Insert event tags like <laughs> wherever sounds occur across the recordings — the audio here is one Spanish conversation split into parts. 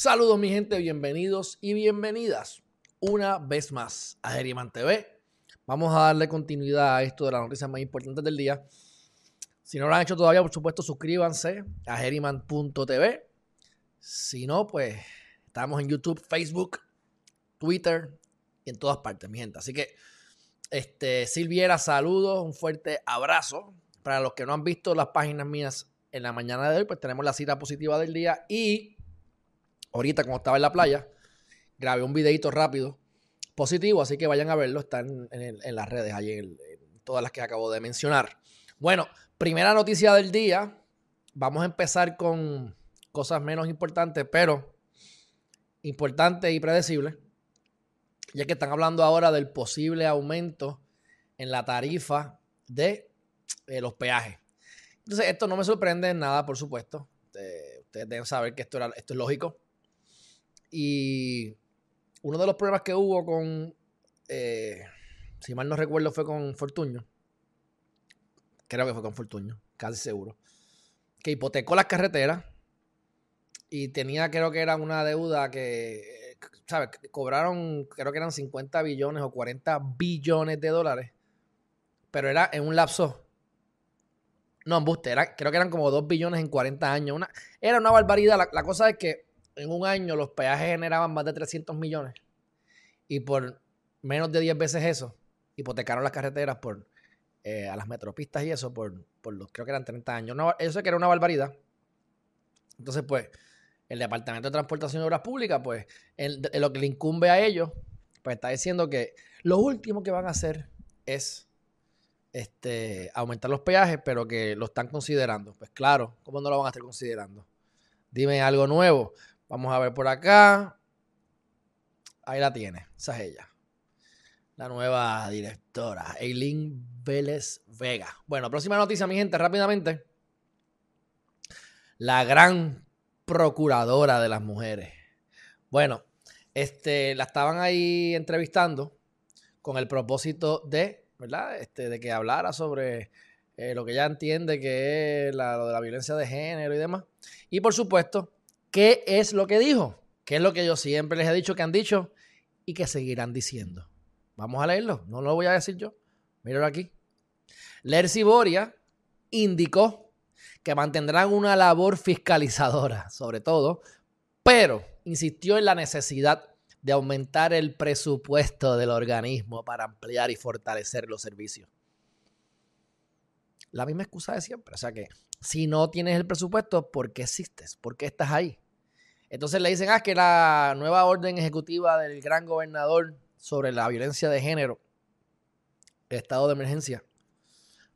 Saludos mi gente, bienvenidos y bienvenidas una vez más a Geriman TV. Vamos a darle continuidad a esto de las noticias más importantes del día. Si no lo han hecho todavía, por supuesto, suscríbanse a geriman.tv. Si no, pues estamos en YouTube, Facebook, Twitter y en todas partes, mi gente. Así que, este, Silviera, saludos, un fuerte abrazo. Para los que no han visto las páginas mías en la mañana de hoy, pues tenemos la cita positiva del día y ahorita, como estaba en la playa, grabé un videito rápido positivo, así que vayan a verlo, están en, las redes, allí en, todas las que acabo de mencionar. Bueno, primera noticia del día, vamos a empezar con cosas menos importantes, pero importantes y predecibles, ya que están hablando ahora del posible aumento en la tarifa de eh, los peajes. Entonces, esto no me sorprende en nada, por supuesto. ustedes deben saber que esto, era, esto es lógico. Y uno de los problemas que hubo con, eh, si mal no recuerdo, fue con Fortuño. Creo que fue con Fortuño, casi seguro. Que hipotecó las carreteras y tenía, creo que era una deuda que, ¿sabes? Cobraron, creo que eran 50 billones o 40 billones de dólares. Pero era en un lapso. No, embuste, era, creo que eran como 2 billones en 40 años. Una, era una barbaridad. la cosa es que en un año los peajes generaban más de 300 millones y por menos de 10 veces eso, hipotecaron las carreteras por eh, a las metropistas y eso por, por, los, creo que eran 30 años. eso que era una barbaridad. Entonces, pues, el Departamento de Transportación y Obras Públicas, pues, en, lo que le incumbe a ellos, pues está diciendo que lo último que van a hacer es este, aumentar los peajes, pero que lo están considerando. Pues claro, ¿cómo no lo van a estar considerando? Dime algo nuevo. Vamos a ver por acá. Ahí la tiene. Esa es ella. La nueva directora, Eileen Vélez Vega. Bueno, próxima noticia, mi gente, rápidamente. La gran procuradora de las mujeres. Bueno, este, la estaban ahí entrevistando con el propósito de, ¿verdad? Este, de que hablara sobre eh, lo que ella entiende que es lo de la violencia de género y demás. Y por supuesto, ¿Qué es lo que dijo? ¿Qué es lo que yo siempre les he dicho que han dicho y que seguirán diciendo? Vamos a leerlo, no lo voy a decir yo. Míralo aquí. Lercy Boria indicó que mantendrán una labor fiscalizadora, sobre todo, pero insistió en la necesidad de aumentar el presupuesto del organismo para ampliar y fortalecer los servicios. La misma excusa de siempre. O sea que si no tienes el presupuesto, ¿por qué existes? ¿Por qué estás ahí? Entonces le dicen, ah, que la nueva orden ejecutiva del gran gobernador sobre la violencia de género, estado de emergencia,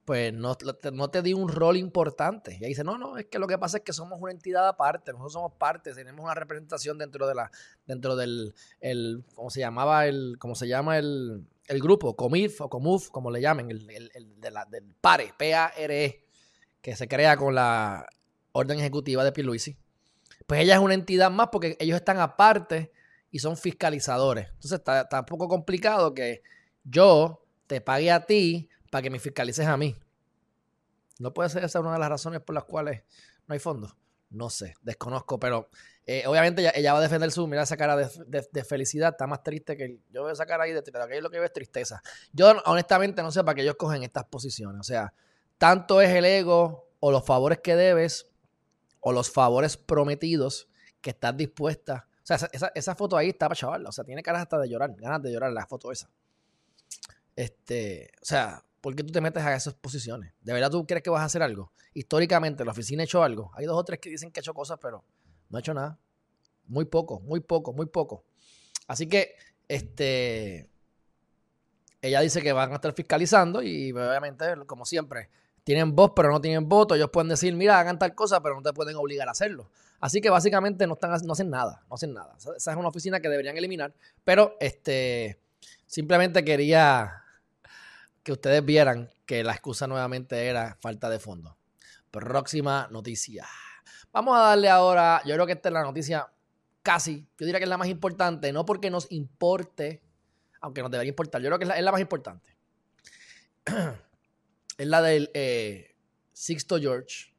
pues no, no te di un rol importante. Y ahí dice, no, no, es que lo que pasa es que somos una entidad aparte, nosotros somos parte, tenemos una representación dentro de la, dentro del, el, ¿cómo se llamaba? El, ¿cómo se llama el, el grupo? Comif o Comuf, como le llamen, el, el de la, del PARE, P-A-R-E que se crea con la orden ejecutiva de Pierluisi, pues ella es una entidad más porque ellos están aparte y son fiscalizadores. Entonces está, un poco complicado que yo te pague a ti para que me fiscalices a mí. No puede ser esa una de las razones por las cuales no hay fondos. No sé, desconozco, pero eh, obviamente ella, va a defender su, mira esa cara de, felicidad, está más triste que yo veo esa cara ahí de aquello lo que veo es tristeza. Yo honestamente no sé para qué ellos cogen estas posiciones, o sea, tanto es el ego o los favores que debes o los favores prometidos que estás dispuesta. O sea, esa, foto ahí está para chaval. O sea, tiene caras hasta de llorar, ganas de llorar la foto esa. Este, o sea, ¿por qué tú te metes a esas posiciones? ¿De verdad tú crees que vas a hacer algo? Históricamente, la oficina ha hecho algo. Hay dos o tres que dicen que ha hecho cosas, pero no ha hecho nada. Muy poco, muy poco, muy poco. Así que, este, ella dice que van a estar fiscalizando y obviamente, como siempre, tienen voz pero no tienen voto. Ellos pueden decir, mira, hagan tal cosa, pero no te pueden obligar a hacerlo. Así que básicamente no, están, no hacen nada, no hacen nada. Esa es una oficina que deberían eliminar. Pero este, simplemente quería que ustedes vieran que la excusa nuevamente era falta de fondo. Próxima noticia. Vamos a darle ahora, yo creo que esta es la noticia casi, yo diría que es la más importante, no porque nos importe, aunque nos debería importar, yo creo que es la, es la más importante. <clears throat> es la del eh, Sixto George.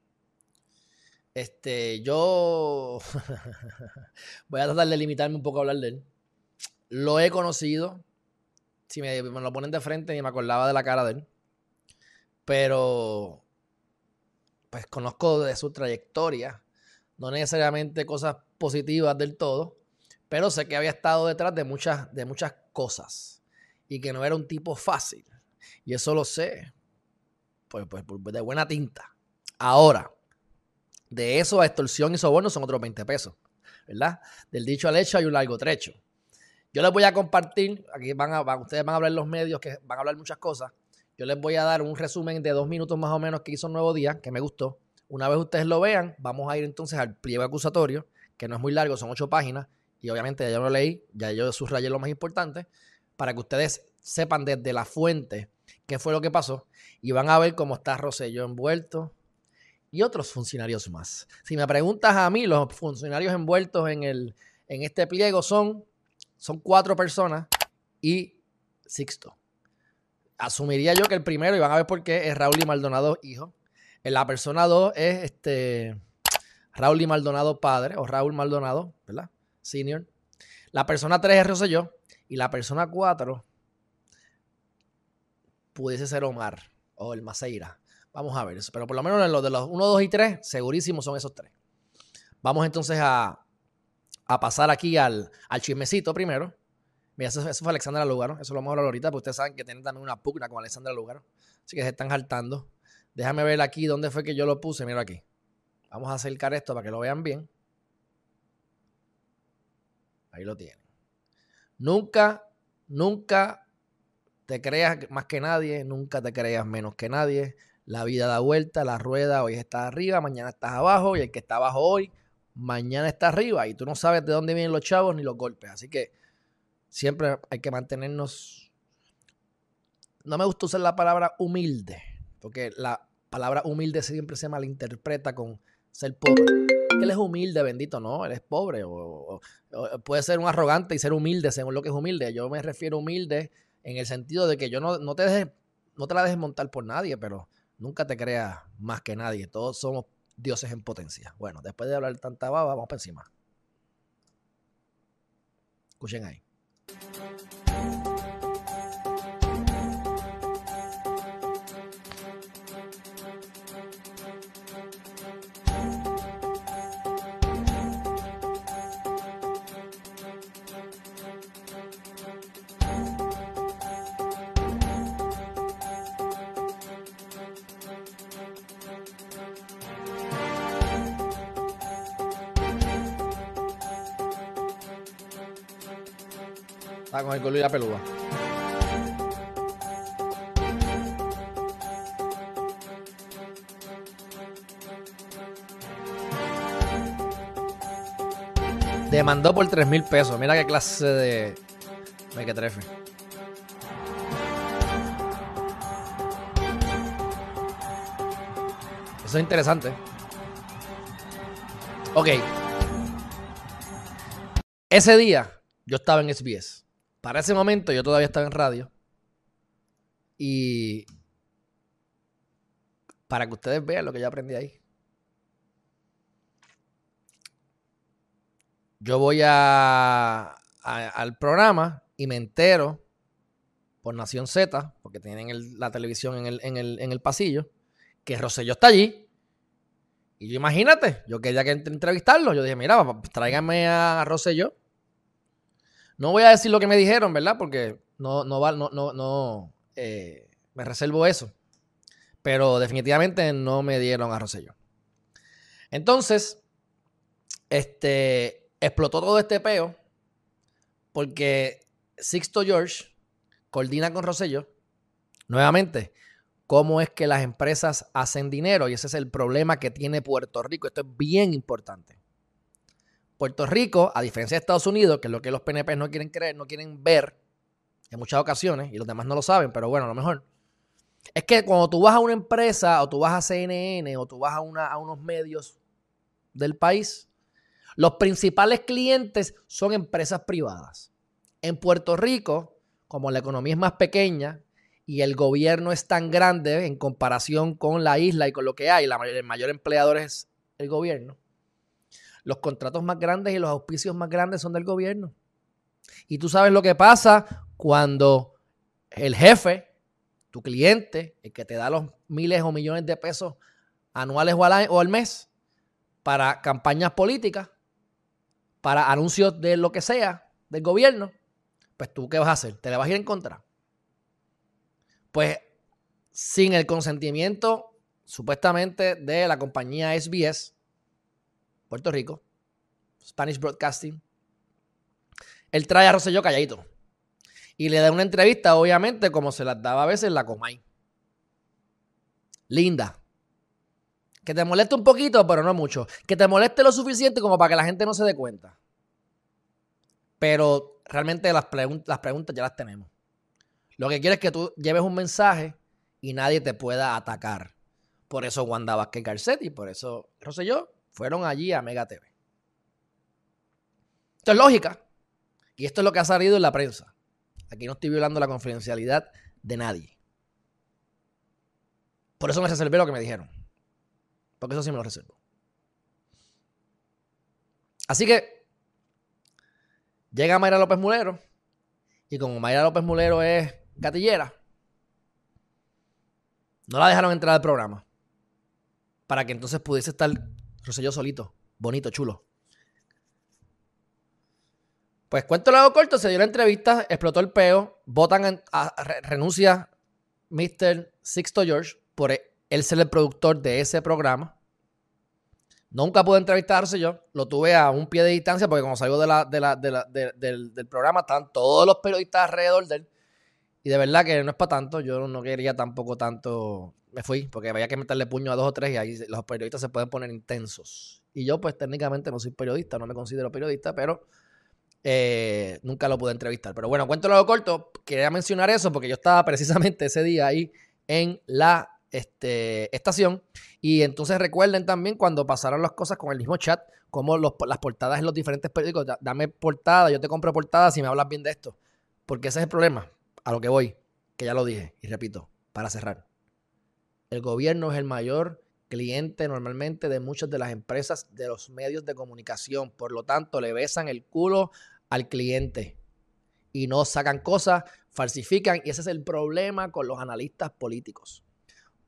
Este, yo <laughs> voy a tratar de limitarme un poco a hablar de él. Lo he conocido. Si me, me lo ponen de frente, ni me acordaba de la cara de él. Pero, pues conozco de su trayectoria. No necesariamente cosas positivas del todo, pero sé que había estado detrás de muchas, de muchas cosas y que no era un tipo fácil. Y eso lo sé, pues, pues, de buena tinta. Ahora, de eso a extorsión y soborno son otros 20 pesos, ¿verdad? Del dicho al hecho hay un largo trecho. Yo les voy a compartir, aquí van a, ustedes van a hablar los medios que van a hablar muchas cosas. Yo les voy a dar un resumen de dos minutos más o menos que hizo Nuevo Día, que me gustó. Una vez ustedes lo vean, vamos a ir entonces al pliego acusatorio, que no es muy largo, son ocho páginas, y obviamente ya yo lo leí, ya yo subrayé lo más importante, para que ustedes sepan desde la fuente qué fue lo que pasó, y van a ver cómo está Rosselló envuelto, y otros funcionarios más. Si me preguntas a mí, los funcionarios envueltos en, el, en este pliego son, son cuatro personas y Sixto. Asumiría yo que el primero, y van a ver por qué, es Raúl y Maldonado hijo. La persona dos es este Raúl y Maldonado padre, o Raúl Maldonado, ¿verdad? Senior. La persona tres es Rosselló. Y la persona cuatro pudiese ser Omar o el Maceira. Vamos a ver eso. Pero por lo menos en los de los 1, 2 y 3, segurísimo son esos tres. Vamos entonces a, pasar aquí al, chismecito primero. Mira, eso, fue Alexandra Lugaro. Eso lo vamos a hablar ahorita, porque ustedes saben que tienen también una pugna con Alexandra Lugaro. Así que se están saltando. Déjame ver aquí dónde fue que yo lo puse. Mira aquí. Vamos a acercar esto para que lo vean bien. Ahí lo tienen. Nunca, nunca te creas más que nadie. Nunca te creas menos que nadie. La vida da vuelta, la rueda hoy está arriba, mañana estás abajo y el que está abajo hoy, mañana está arriba y tú no sabes de dónde vienen los chavos ni los golpes. Así que siempre hay que mantenernos... No me gusta usar la palabra humilde, porque la palabra humilde siempre se malinterpreta con ser pobre. Él es humilde, bendito, no, él es pobre. O, puede ser un arrogante y ser humilde según lo que es humilde. Yo me refiero humilde en el sentido de que yo no, no te no te la dejes montar por nadie, pero Nunca te creas más que nadie. Todos somos dioses en potencia. Bueno, después de hablar tanta baba, vamos para encima. Escuchen ahí. Está con el culo y la peluda. Demandó por 3 mil pesos. Mira qué clase de. Me que trefe. Eso es interesante. Ok. Ese día yo estaba en SBS. Para ese momento yo todavía estaba en radio. Y para que ustedes vean lo que yo aprendí ahí. Yo voy al programa y me entero por Nación Z, porque tienen la televisión en el, en, el, pasillo, que Rosselló está allí. Y yo imagínate, yo quería que entrevistarlo. Yo dije, mira, tráigame a Rosselló no voy a decir lo que me dijeron, ¿verdad? Porque no, no, no, no, no eh, me reservo eso. Pero definitivamente no me dieron a Rosselló. Entonces, este, explotó todo este peo porque Sixto George coordina con Rosselló. Nuevamente, cómo es que las empresas hacen dinero y ese es el problema que tiene Puerto Rico. Esto es bien importante. Puerto Rico, a diferencia de Estados Unidos, que es lo que los PNP no quieren creer, no quieren ver en muchas ocasiones, y los demás no lo saben, pero bueno, a lo mejor, es que cuando tú vas a una empresa o tú vas a CNN o tú vas a, una, a unos medios del país, los principales clientes son empresas privadas. En Puerto Rico, como la economía es más pequeña y el gobierno es tan grande en comparación con la isla y con lo que hay, el mayor empleador es el gobierno. Los contratos más grandes y los auspicios más grandes son del gobierno. Y tú sabes lo que pasa cuando el jefe, tu cliente, el que te da los miles o millones de pesos anuales o al, mes para campañas políticas, para anuncios de lo que sea del gobierno, pues tú qué vas a hacer? ¿Te le vas a ir en contra? Pues sin el consentimiento supuestamente de la compañía SBS, Puerto Rico, Spanish Broadcasting, él trae a Rosselló calladito. Y le da una entrevista, obviamente, como se las daba a veces la Comay. Linda. Que te moleste un poquito, pero no mucho. Que te moleste lo suficiente como para que la gente no se dé cuenta. Pero realmente las, preguntas ya las tenemos. Lo que quiero es que tú lleves un mensaje y nadie te pueda atacar. Por eso Wanda Vázquez Garcet y por eso Rosselló fueron allí a Mega TV. Esto es lógica. Y esto es lo que ha salido en la prensa. Aquí no estoy violando la confidencialidad de nadie. Por eso me reservé lo que me dijeron. Porque eso sí me lo reservo. Así que llega Mayra López Mulero. Y como Mayra López Mulero es gatillera, no la dejaron entrar al programa. Para que entonces pudiese estar Rosselló solito, bonito, chulo. Pues cuento lo corto, se dio la entrevista, explotó el peo, votan, renuncia Mr. Sixto George por él ser el productor de ese programa. Nunca pude entrevistarse yo, lo tuve a un pie de distancia porque como salgo de la, del, programa están todos los periodistas alrededor de él. Y de verdad que no es para tanto, yo no quería tampoco tanto, me fui porque había que meterle puño a dos o tres y ahí los periodistas se pueden poner intensos. Y yo pues técnicamente no soy periodista, no me considero periodista, pero eh, nunca lo pude entrevistar. Pero bueno, cuento lo corto. Quería mencionar eso porque yo estaba precisamente ese día ahí en la este, estación. Y entonces recuerden también cuando pasaron las cosas con el mismo chat, como las portadas en los diferentes periódicos. Dame portada, yo te compro portadas si me hablas bien de esto. Porque ese es el problema. A lo que voy, que ya lo dije y repito, para cerrar. El gobierno es el mayor cliente normalmente de muchas de las empresas de los medios de comunicación. Por lo tanto, le besan el culo al cliente y no sacan cosas, falsifican y ese es el problema con los analistas políticos.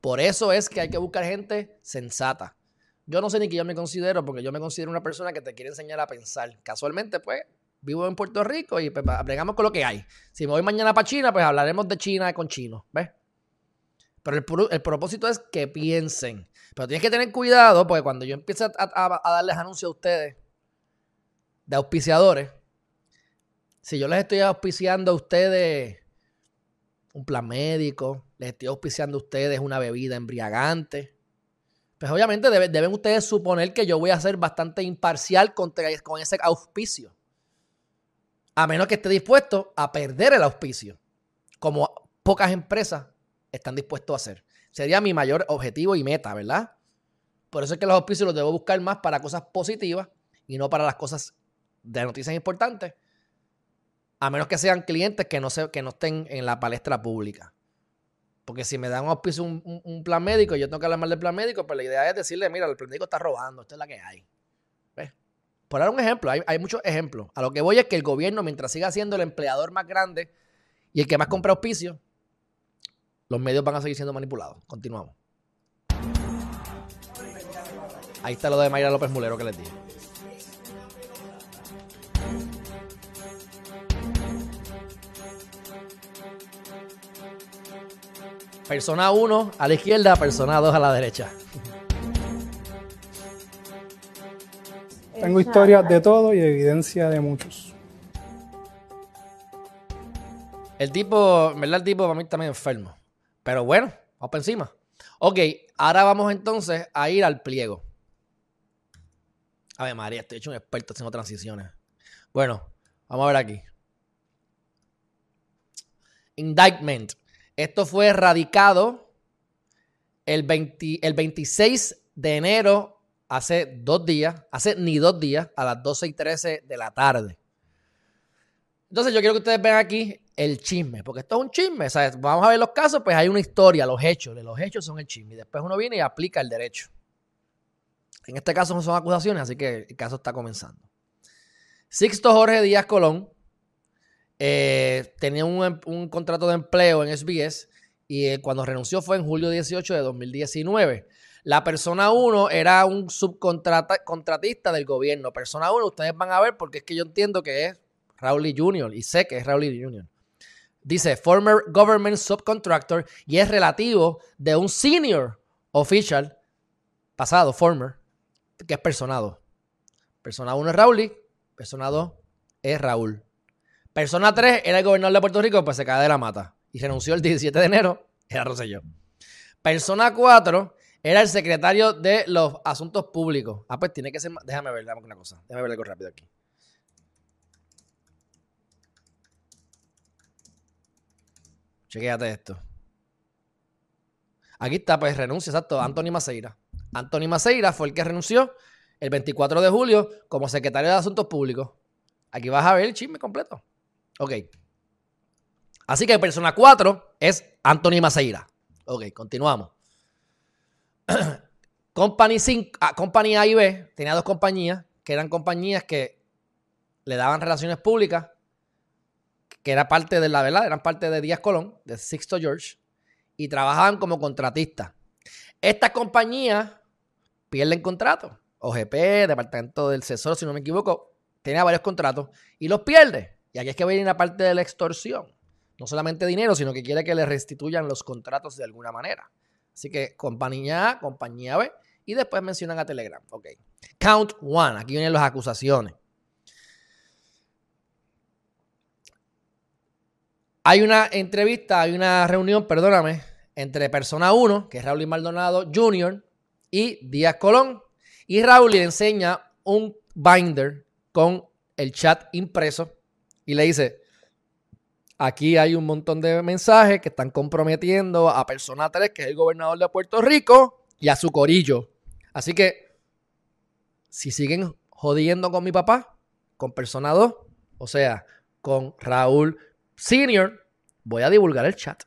Por eso es que hay que buscar gente sensata. Yo no sé ni qué yo me considero, porque yo me considero una persona que te quiere enseñar a pensar. Casualmente, pues, vivo en Puerto Rico y pues, con lo que hay. Si me voy mañana para China, pues hablaremos de China con chinos, ¿ves? Pero el, el, propósito es que piensen. Pero tienes que tener cuidado, porque cuando yo empiece a, darles anuncios a ustedes de auspiciadores, si yo les estoy auspiciando a ustedes un plan médico, les estoy auspiciando a ustedes una bebida embriagante, pues obviamente deben, ustedes suponer que yo voy a ser bastante imparcial con ese auspicio. A menos que esté dispuesto a perder el auspicio, como pocas empresas están dispuestos a hacer. Sería mi mayor objetivo y meta, ¿verdad? Por eso es que los auspicios los debo buscar más para cosas positivas y no para las cosas de noticias importantes a menos que sean clientes que no, se, que no estén en la palestra pública. Porque si me dan un auspicio un, plan médico y yo tengo que hablar mal del plan médico, pues la idea es decirle, mira, el plan médico está robando, esto es la que hay. ¿Ves? Por dar un ejemplo, hay, hay, muchos ejemplos. A lo que voy es que el gobierno, mientras siga siendo el empleador más grande y el que más compra auspicio, los medios van a seguir siendo manipulados. Continuamos. Ahí está lo de Mayra López Mulero que les dije. Persona 1 a la izquierda, persona 2 a la derecha. Tengo historias de todo y evidencia de muchos. El tipo, en verdad, el tipo para mí también enfermo. Pero bueno, vamos para encima. Ok, ahora vamos entonces a ir al pliego. A ver, María, estoy hecho un experto haciendo transiciones. Bueno, vamos a ver aquí. Indictment. Esto fue radicado el, el 26 de enero, hace dos días, hace ni dos días, a las 12 y 13 de la tarde. Entonces yo quiero que ustedes vean aquí el chisme, porque esto es un chisme. Vamos a ver los casos, pues hay una historia, los hechos. Los hechos son el chisme. Y después uno viene y aplica el derecho. En este caso no son acusaciones, así que el caso está comenzando. Sixto Jorge Díaz Colón eh, tenía un, un, contrato de empleo en SBS y eh, cuando renunció fue en julio 18 de 2019. La persona 1 era un subcontratista del gobierno. Persona 1, ustedes van a ver porque es que yo entiendo que es Rowley Jr. y sé que es Rowley Jr. Dice former government subcontractor y es relativo de un senior official pasado, former, que es personado. Persona 1 es Rowley, persona 2 es Raúl. Persona 3 era el gobernador de Puerto Rico, pues se cae de la mata y renunció el 17 de enero, era Rosselló. Persona 4 era el secretario de los asuntos públicos. Ah, pues tiene que ser. Déjame ver, déjame una cosa. Déjame ver algo rápido aquí. Chequéate esto. Aquí está, pues renuncia, exacto. Anthony Maceira. Anthony Maceira fue el que renunció el 24 de julio como secretario de Asuntos Públicos. Aquí vas a ver el chisme completo. Ok. Así que persona 4 es Anthony Maceira. Ok, continuamos. <clears throat> Company, 5, ah, Company A y B tenía dos compañías que eran compañías que le daban relaciones públicas, que era parte de la verdad, eran parte de Díaz Colón, de Sixto George, y trabajaban como contratistas. Estas compañías pierden contratos. OGP, Departamento del Tesoro, si no me equivoco, tenía varios contratos y los pierde. Y aquí es que viene la parte de la extorsión. No solamente dinero, sino que quiere que le restituyan los contratos de alguna manera. Así que compañía A, compañía B. Y después mencionan a Telegram. Ok. Count one. Aquí vienen las acusaciones. Hay una entrevista, hay una reunión, perdóname, entre persona 1, que es Raúl Maldonado Jr., y Díaz Colón. Y Raúl le enseña un binder con el chat impreso y le dice, Aquí hay un montón de mensajes que están comprometiendo a Persona 3, que es el gobernador de Puerto Rico, y a su corillo. Así que, si siguen jodiendo con mi papá, con Persona 2, o sea, con Raúl Senior, voy a divulgar el chat.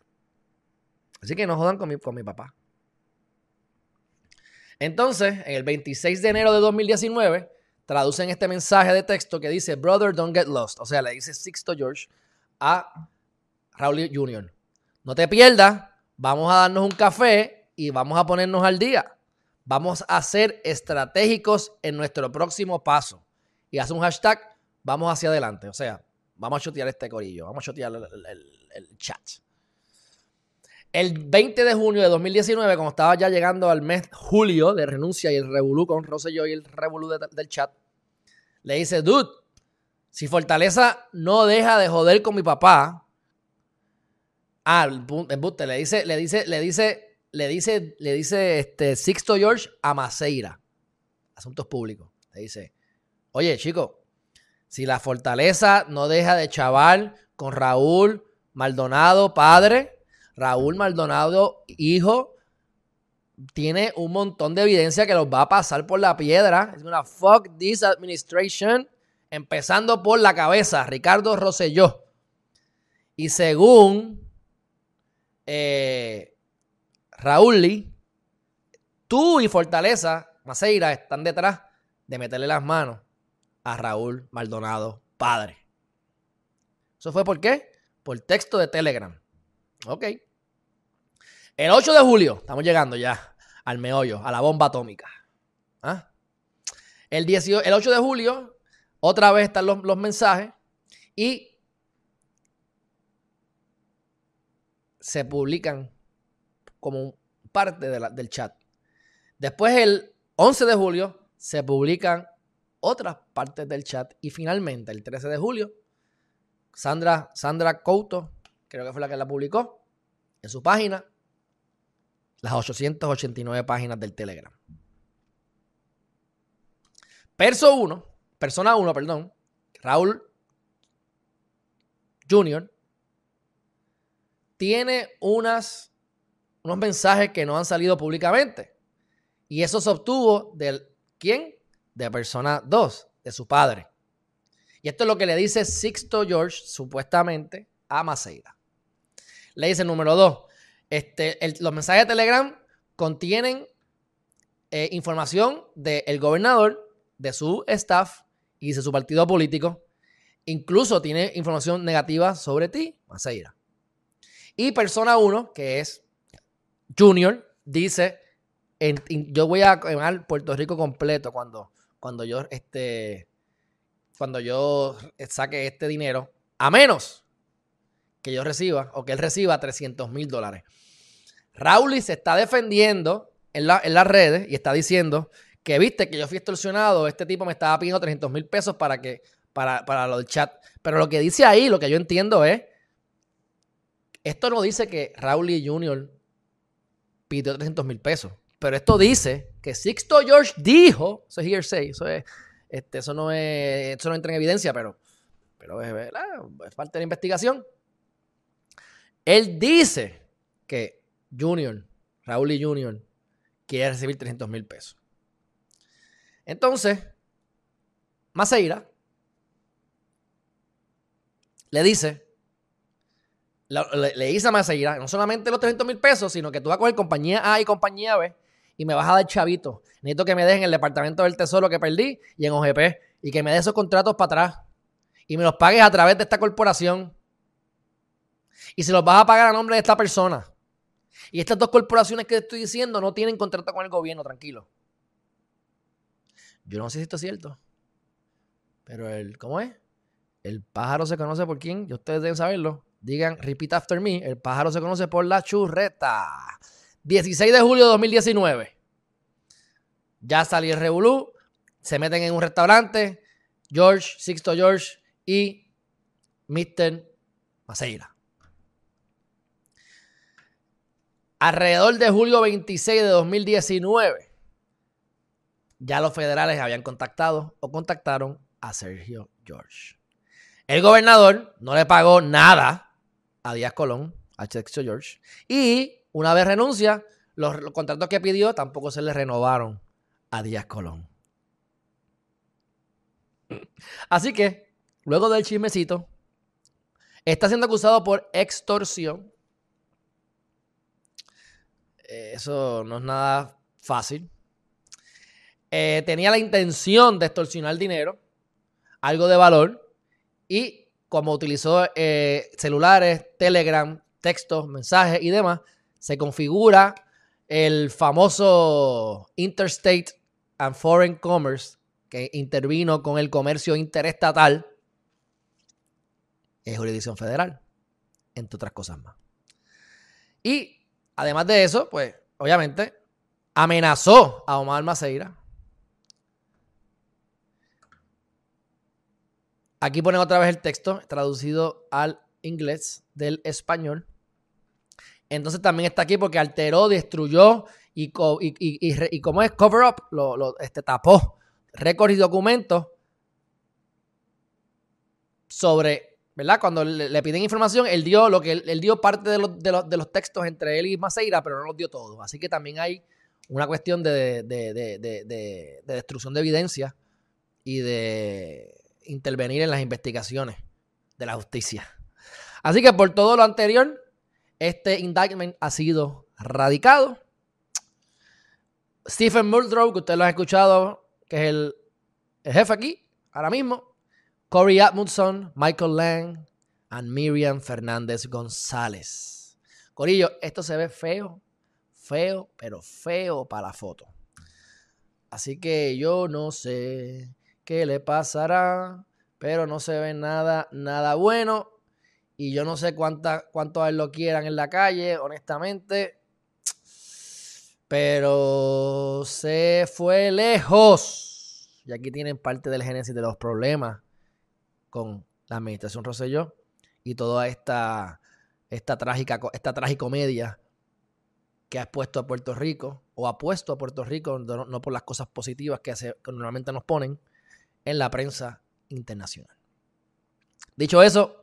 Así que no jodan con mi, con mi papá. Entonces, en el 26 de enero de 2019, traducen este mensaje de texto que dice, Brother, don't get lost. O sea, le dice Sixto George a Raúl Jr. No te pierdas, vamos a darnos un café y vamos a ponernos al día. Vamos a ser estratégicos en nuestro próximo paso. Y hace un hashtag, vamos hacia adelante. O sea, vamos a chotear este corillo, vamos a chotear el, chat. El 20 de junio de 2019, cuando estaba ya llegando al mes julio de renuncia y el revolú con Rosselló y el revolú del chat, le dice, dude, si Fortaleza no deja de joder con mi papá, ah, embuste, le dice, le dice, le dice, le dice, le dice este Sixto George a Maceira, Asuntos Públicos. Le dice, oye, chico, si la Fortaleza no deja de chaval con Raúl Maldonado, padre, Raúl Maldonado, hijo, tiene un montón de evidencia que los va a pasar por la piedra. Es una fuck this administration empezando por la cabeza, Ricardo Rosselló. Y según eh, Raúl Lee, tú y Fortaleza, Maceira, están detrás de meterle las manos a Raúl Maldonado, padre. ¿Eso fue por qué? Por texto de Telegram. Ok. El 8 de julio, estamos llegando ya al meollo, a la bomba atómica. ¿Ah? El, el 8 de julio, otra vez están los, mensajes y se publican como parte del chat. Después, el 11 de julio, se publican otras partes del chat. Y finalmente, el 13 de julio, Sandra, Sandra Couto, creo que fue la que la publicó, en su página, las 889 páginas del Telegram. Perso 1 persona 1, perdón, Raúl Jr., tiene unas, unos mensajes que no han salido públicamente. Y eso se obtuvo del quién? De persona 2, de su padre. Y esto es lo que le dice Sixto George, supuestamente, a Maceira. Le dice número 2, este, los mensajes de Telegram contienen eh, información del gobernador, de su staff y de su partido político. Incluso tiene información negativa sobre ti, Maceira. Y persona 1, que es Junior, dice, yo voy a quemar Puerto Rico completo cuando, cuando yo este, cuando yo saque este dinero, a menos que yo reciba o que él reciba 300 mil dólares. Raúl se está defendiendo en, las redes y está diciendo que viste que yo fui extorsionado, este tipo me estaba pidiendo 300 mil pesos para que para, para lo del chat. Pero lo que dice ahí, lo que yo entiendo es, esto no dice que Raúl Jr. pidió 300 mil pesos, pero esto dice que Sixto George dijo, eso es hearsay, eso es, este, eso no es, eso no entra en evidencia, pero, pero es, es falta de investigación. Él dice que Junior, Raúl y Junior, quiere recibir 300 mil pesos. Entonces, Maceira le dice, le, dice a Maceira, no solamente los 300 mil pesos, sino que tú vas a coger compañía A y compañía B y me vas a dar chavito. Necesito que me dejen el departamento del tesoro que perdí y en OGP y que me des esos contratos para atrás y me los pagues a través de esta corporación y se los vas a pagar a nombre de esta persona. Y estas dos corporaciones que te estoy diciendo no tienen contrato con el gobierno, tranquilo. Yo no sé si esto es cierto. Pero el, ¿cómo es? El pájaro se conoce por quién, y ustedes deben saberlo. Digan, repeat after me, el pájaro se conoce por la churreta. 16 de julio de 2019. Ya salió el Revolú, se meten en un restaurante, George, Sixto George y Mr. Maceira. Alrededor de julio 26 de 2019, ya los federales habían contactado o contactaron a Sergio George. El gobernador no le pagó nada a Díaz Colón, a Sergio George, y una vez renuncia, los, contratos que pidió tampoco se le renovaron a Díaz Colón. Así que, luego del chismecito, está siendo acusado por extorsión eso no es nada fácil. Eh, tenía la intención de extorsionar dinero, algo de valor, y como utilizó eh, celulares, Telegram, textos, mensajes y demás, se configura el famoso Interstate and Foreign Commerce que intervino con el comercio interestatal en jurisdicción federal, entre otras cosas más. Y Además de eso, pues, obviamente, amenazó a Omar Maceira. Aquí ponen otra vez el texto traducido al inglés del español. Entonces también está aquí porque alteró, destruyó y, como es cover up, lo, este, tapó récords y documentos sobre ¿verdad? Cuando le, piden información, él dio lo que él, dio parte de los, textos entre él y Maceira, pero no los dio todos. Así que también hay una cuestión de, destrucción de evidencia y de intervenir en las investigaciones de la justicia. Así que por todo lo anterior, este indictment ha sido radicado. Stephen Muldrow, que usted lo ha escuchado, que es el, jefe aquí, ahora mismo, Corey Atmundson, Michael Lang y Miriam Fernández González. Corillo, esto se ve feo, feo, pero feo para la foto. Así que yo no sé qué le pasará, pero no se ve nada, nada bueno. Y yo no sé cuánta, cuánto a él lo quieran en la calle, honestamente. Pero se fue lejos. Y aquí tienen parte del génesis de los problemas con la administración Rosselló y toda esta, esta trágica, esta que ha expuesto a Puerto Rico, o ha puesto a Puerto Rico, no, por las cosas positivas que, normalmente nos ponen, en la prensa internacional. Dicho eso,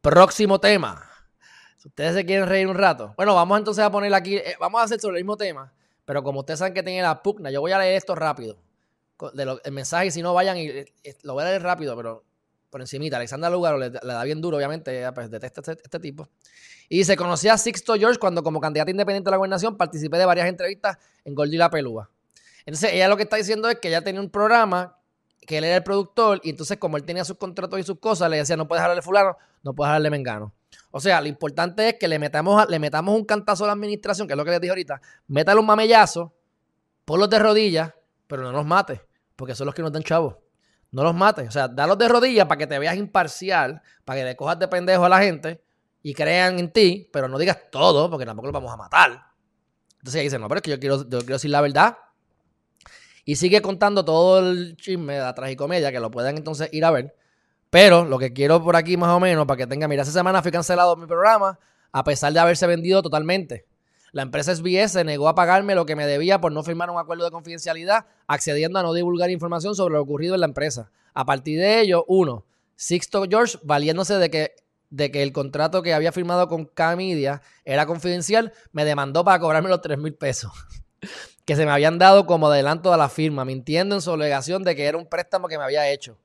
próximo tema. Si ustedes se quieren reír un rato. Bueno, vamos entonces a poner aquí, eh, vamos a hacer sobre el mismo tema, pero como ustedes saben que tiene la pugna, yo voy a leer esto rápido. De el mensaje, si no vayan y eh, lo voy a leer rápido, pero por encimita. Alexandra Lugaro le, da bien duro, obviamente, ella pues detesta este, este, tipo. Y se conocía a Sixto George cuando como candidata independiente a la gobernación participé de varias entrevistas en Goldie la Pelúa. Entonces ella lo que está diciendo es que ella tenía un programa, que él era el productor, y entonces como él tenía sus contratos y sus cosas, le decía, no puedes hablarle fulano, no puedes hablarle mengano. O sea, lo importante es que le metamos, le metamos un cantazo a la administración, que es lo que les dije ahorita, métale un mamellazo, ponlos de rodillas, pero no los mates, porque son los que nos dan chavos. No los mates. O sea, dalos de rodillas para que te veas imparcial, para que le cojas de pendejo a la gente y crean en ti, pero no digas todo, porque tampoco los vamos a matar. Entonces ella dice, no, pero es que yo quiero, yo quiero decir la verdad. Y sigue contando todo el chisme de la tragicomedia, que lo puedan entonces ir a ver. Pero lo que quiero por aquí más o menos, para que tenga, mira, esa semana fui cancelado mi programa, a pesar de haberse vendido totalmente. La empresa SBS se negó a pagarme lo que me debía por no firmar un acuerdo de confidencialidad, accediendo a no divulgar información sobre lo ocurrido en la empresa. A partir de ello, uno, Sixto George, valiéndose de que, de que el contrato que había firmado con K-Media era confidencial, me demandó para cobrarme los 3 mil pesos que se me habían dado como adelanto a la firma, mintiendo en su alegación de que era un préstamo que me había hecho.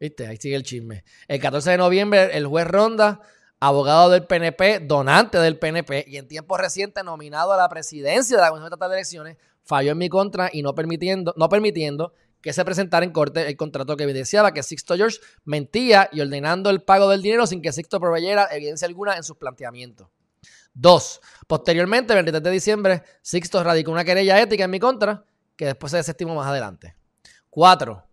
¿Viste? Ahí sigue el chisme. El 14 de noviembre, el juez Ronda, abogado del PNP, donante del PNP y en tiempo reciente nominado a la presidencia de la Comisión Estatal de Elecciones, falló en mi contra y no permitiendo, no permitiendo que se presentara en corte el contrato que evidenciaba que Sixto George mentía y ordenando el pago del dinero sin que Sixto proveyera evidencia alguna en sus planteamientos. Dos, posteriormente, el 23 de diciembre, Sixto radicó una querella ética en mi contra que después se desestimó más adelante. Cuatro,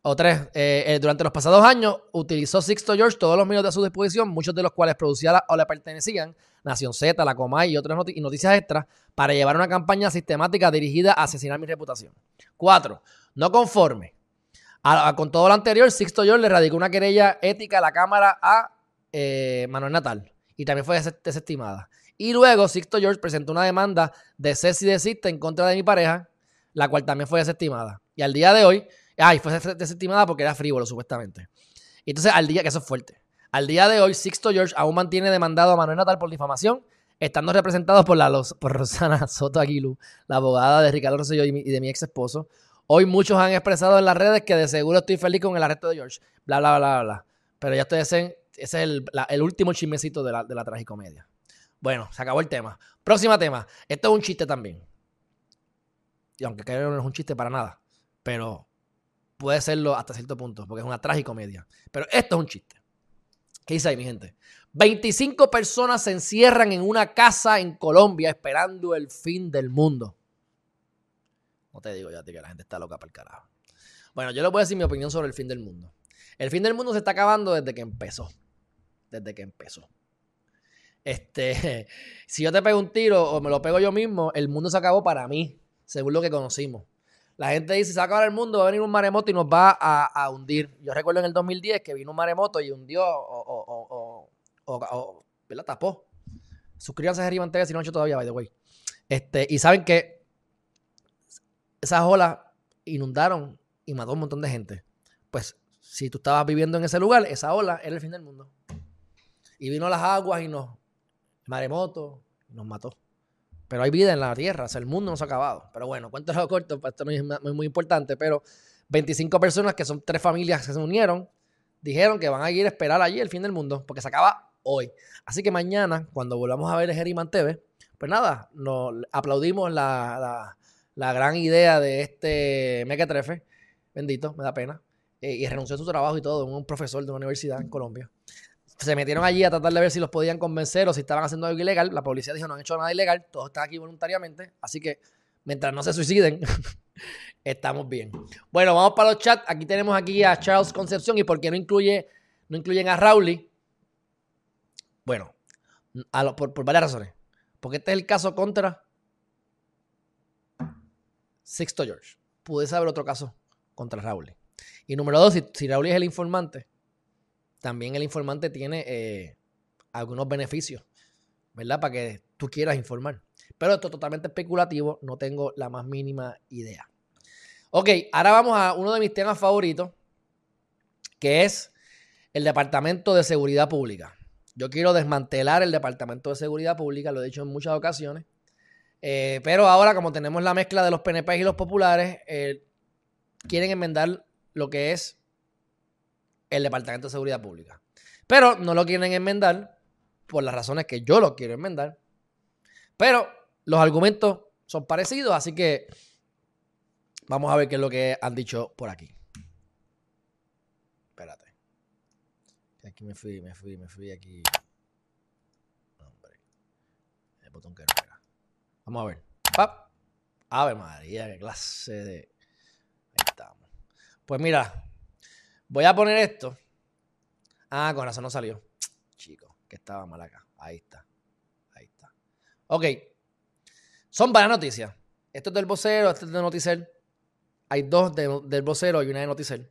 o tres, eh, eh, durante los pasados años utilizó Sixto George todos los medios de su disposición, muchos de los cuales producía o le pertenecían, Nación Z, La Comay y otras noticias extras, para llevar una campaña sistemática dirigida a asesinar mi reputación. Cuatro, no conforme. con todo lo anterior, Sixto George le radicó una querella ética a la Cámara a eh, Manuel Natal y también fue desestimada. Y luego Sixto George presentó una demanda de cese y desiste en contra de mi pareja, la cual también fue desestimada. Y al día de hoy, Ay, fue desestimada porque era frívolo, supuestamente. Y entonces, al día, que eso es fuerte. Al día de hoy, Sixto George aún mantiene demandado a Manuel Natal por difamación, estando representado por, la, por Rosana <laughs> Soto Aguilú, la abogada de Ricardo Rosselló y, de mi ex esposo. Hoy muchos han expresado en las redes que de seguro estoy feliz con el arresto de George. Bla, bla, bla, bla. Pero ya ustedes ese es el, último chismecito de la, de la tragicomedia. Bueno, se acabó el tema. Próximo tema. Esto es un chiste también. Y aunque creo no es un chiste para nada. Pero puede serlo hasta cierto punto, porque es una tragicomedia. Pero esto es un chiste. ¿Qué dice ahí, mi gente? 25 personas se encierran en una casa en Colombia esperando el fin del mundo. No te digo ya que la gente está loca para el carajo. Bueno, yo les voy a decir mi opinión sobre el fin del mundo. El fin del mundo se está acabando desde que empezó. Desde que empezó. Este, <laughs> si yo te pego un tiro o me lo pego yo mismo, el mundo se acabó para mí, según lo que conocimos. La gente dice, se va a acabar el mundo, va a venir un maremoto y nos va a, hundir. Yo recuerdo en el 2010 que vino un maremoto y hundió o, o, ¿verdad? tapó. Suscríbanse a Jerry TV si no han hecho todavía, by the way. Este, y saben que esas olas inundaron y mató un montón de gente. Pues si tú estabas viviendo en ese lugar, esa ola era el fin del mundo. Y vino las aguas y nos, maremoto, nos mató. Pero hay vida en la Tierra, o sea, el mundo no se ha acabado. Pero bueno, cuéntalo corto, pues esto no es muy, importante, pero 25 personas que son tres familias que se unieron, dijeron que van a ir a esperar allí el fin del mundo, porque se acaba hoy. Así que mañana, cuando volvamos a ver Geriman TV, pues nada, nos aplaudimos la, gran idea de este mequetrefe, bendito, me da pena, eh, y renunció a su trabajo y todo, un profesor de una universidad en Colombia se metieron allí a tratar de ver si los podían convencer o si estaban haciendo algo ilegal. La policía dijo no han hecho nada ilegal, todos están aquí voluntariamente, así que mientras no se suiciden, <laughs> estamos bien. Bueno, vamos para los chats. Aquí tenemos aquí a Charles Concepción y por qué no incluye no incluyen a Rowley. Bueno, por, varias razones. Porque este es el caso contra Sixto George. Pude haber otro caso contra Rowley. Y número dos, si, si es el informante, también el informante tiene eh, algunos beneficios, ¿verdad? Para que tú quieras informar. Pero esto es totalmente especulativo, no tengo la más mínima idea. Ok, ahora vamos a uno de mis temas favoritos, que es el Departamento de Seguridad Pública. Yo quiero desmantelar el Departamento de Seguridad Pública, lo he dicho en muchas ocasiones. Eh, pero ahora, como tenemos la mezcla de los PNP y los populares, eh, quieren enmendar lo que es el Departamento de Seguridad Pública. Pero no lo quieren enmendar por las razones que yo lo quiero enmendar. Pero los argumentos son parecidos, así que Vamos a ver qué es lo que han dicho por aquí. Espérate. Aquí me fui, me fui, me fui aquí. Hombre. El botón que no era. Vamos a ver. ¡Pap! Ave María, qué clase de. Ahí estamos. Pues mira, voy a poner esto. Ah, con razón no salió. Chico, que estaba mal acá. Ahí está. Ahí está. Ok. Son varias noticias. Esto es del vocero, esto es de Noticel. Hay dos del vocero y una de Noticel.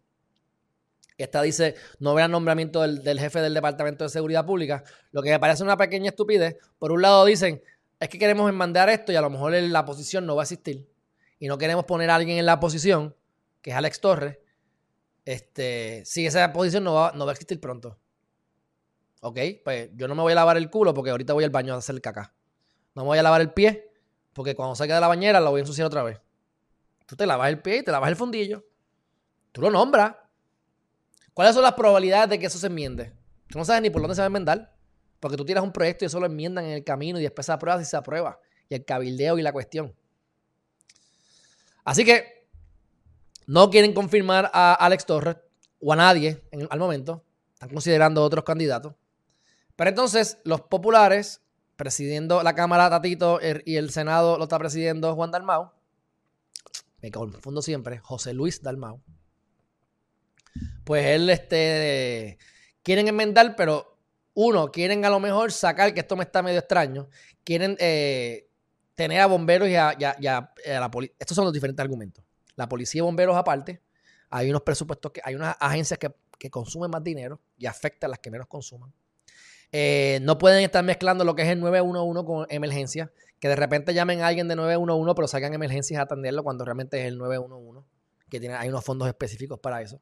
Esta dice, no verá nombramiento del, jefe del Departamento de Seguridad Pública, lo que me parece una pequeña estupidez. Por un lado dicen, es que queremos enmandar esto y a lo mejor la posición no va a existir. Y no queremos poner a alguien en la posición, que es Alex Torres, este, si esa posición no va, no va a existir pronto. Ok, pues yo no me voy a lavar el culo porque ahorita voy al baño a hacer el caca. No me voy a lavar el pie porque cuando salga de la bañera lo voy a ensuciar otra vez. Tú te lavas el pie y te lavas el fundillo. Tú lo nombras. ¿Cuáles son las probabilidades de que eso se enmiende? Tú no sabes ni por dónde se va a enmendar. Porque tú tiras un proyecto y eso lo enmiendan en el camino y después se aprueba si se aprueba. Y el cabildeo y la cuestión. Así que no quieren confirmar a Alex Torres o a nadie al momento. Están considerando otros candidatos. Pero entonces los populares, presidiendo la Cámara Tatito y el Senado lo está presidiendo Juan Dalmau. Me confundo siempre, José Luis Dalmau. Pues él, este, quieren enmendar, pero uno, quieren a lo mejor sacar, que esto me está medio extraño, quieren eh, tener a bomberos y a, la policía. Estos son los diferentes argumentos. La policía y bomberos aparte, hay unos presupuestos que, hay unas agencias que, consumen más dinero y afectan a las que menos consuman. Eh, no pueden estar mezclando lo que es el 911 con emergencia, que de repente llamen a alguien de 911, pero salgan emergencias a atenderlo cuando realmente es el 911, que tiene, hay unos fondos específicos para eso.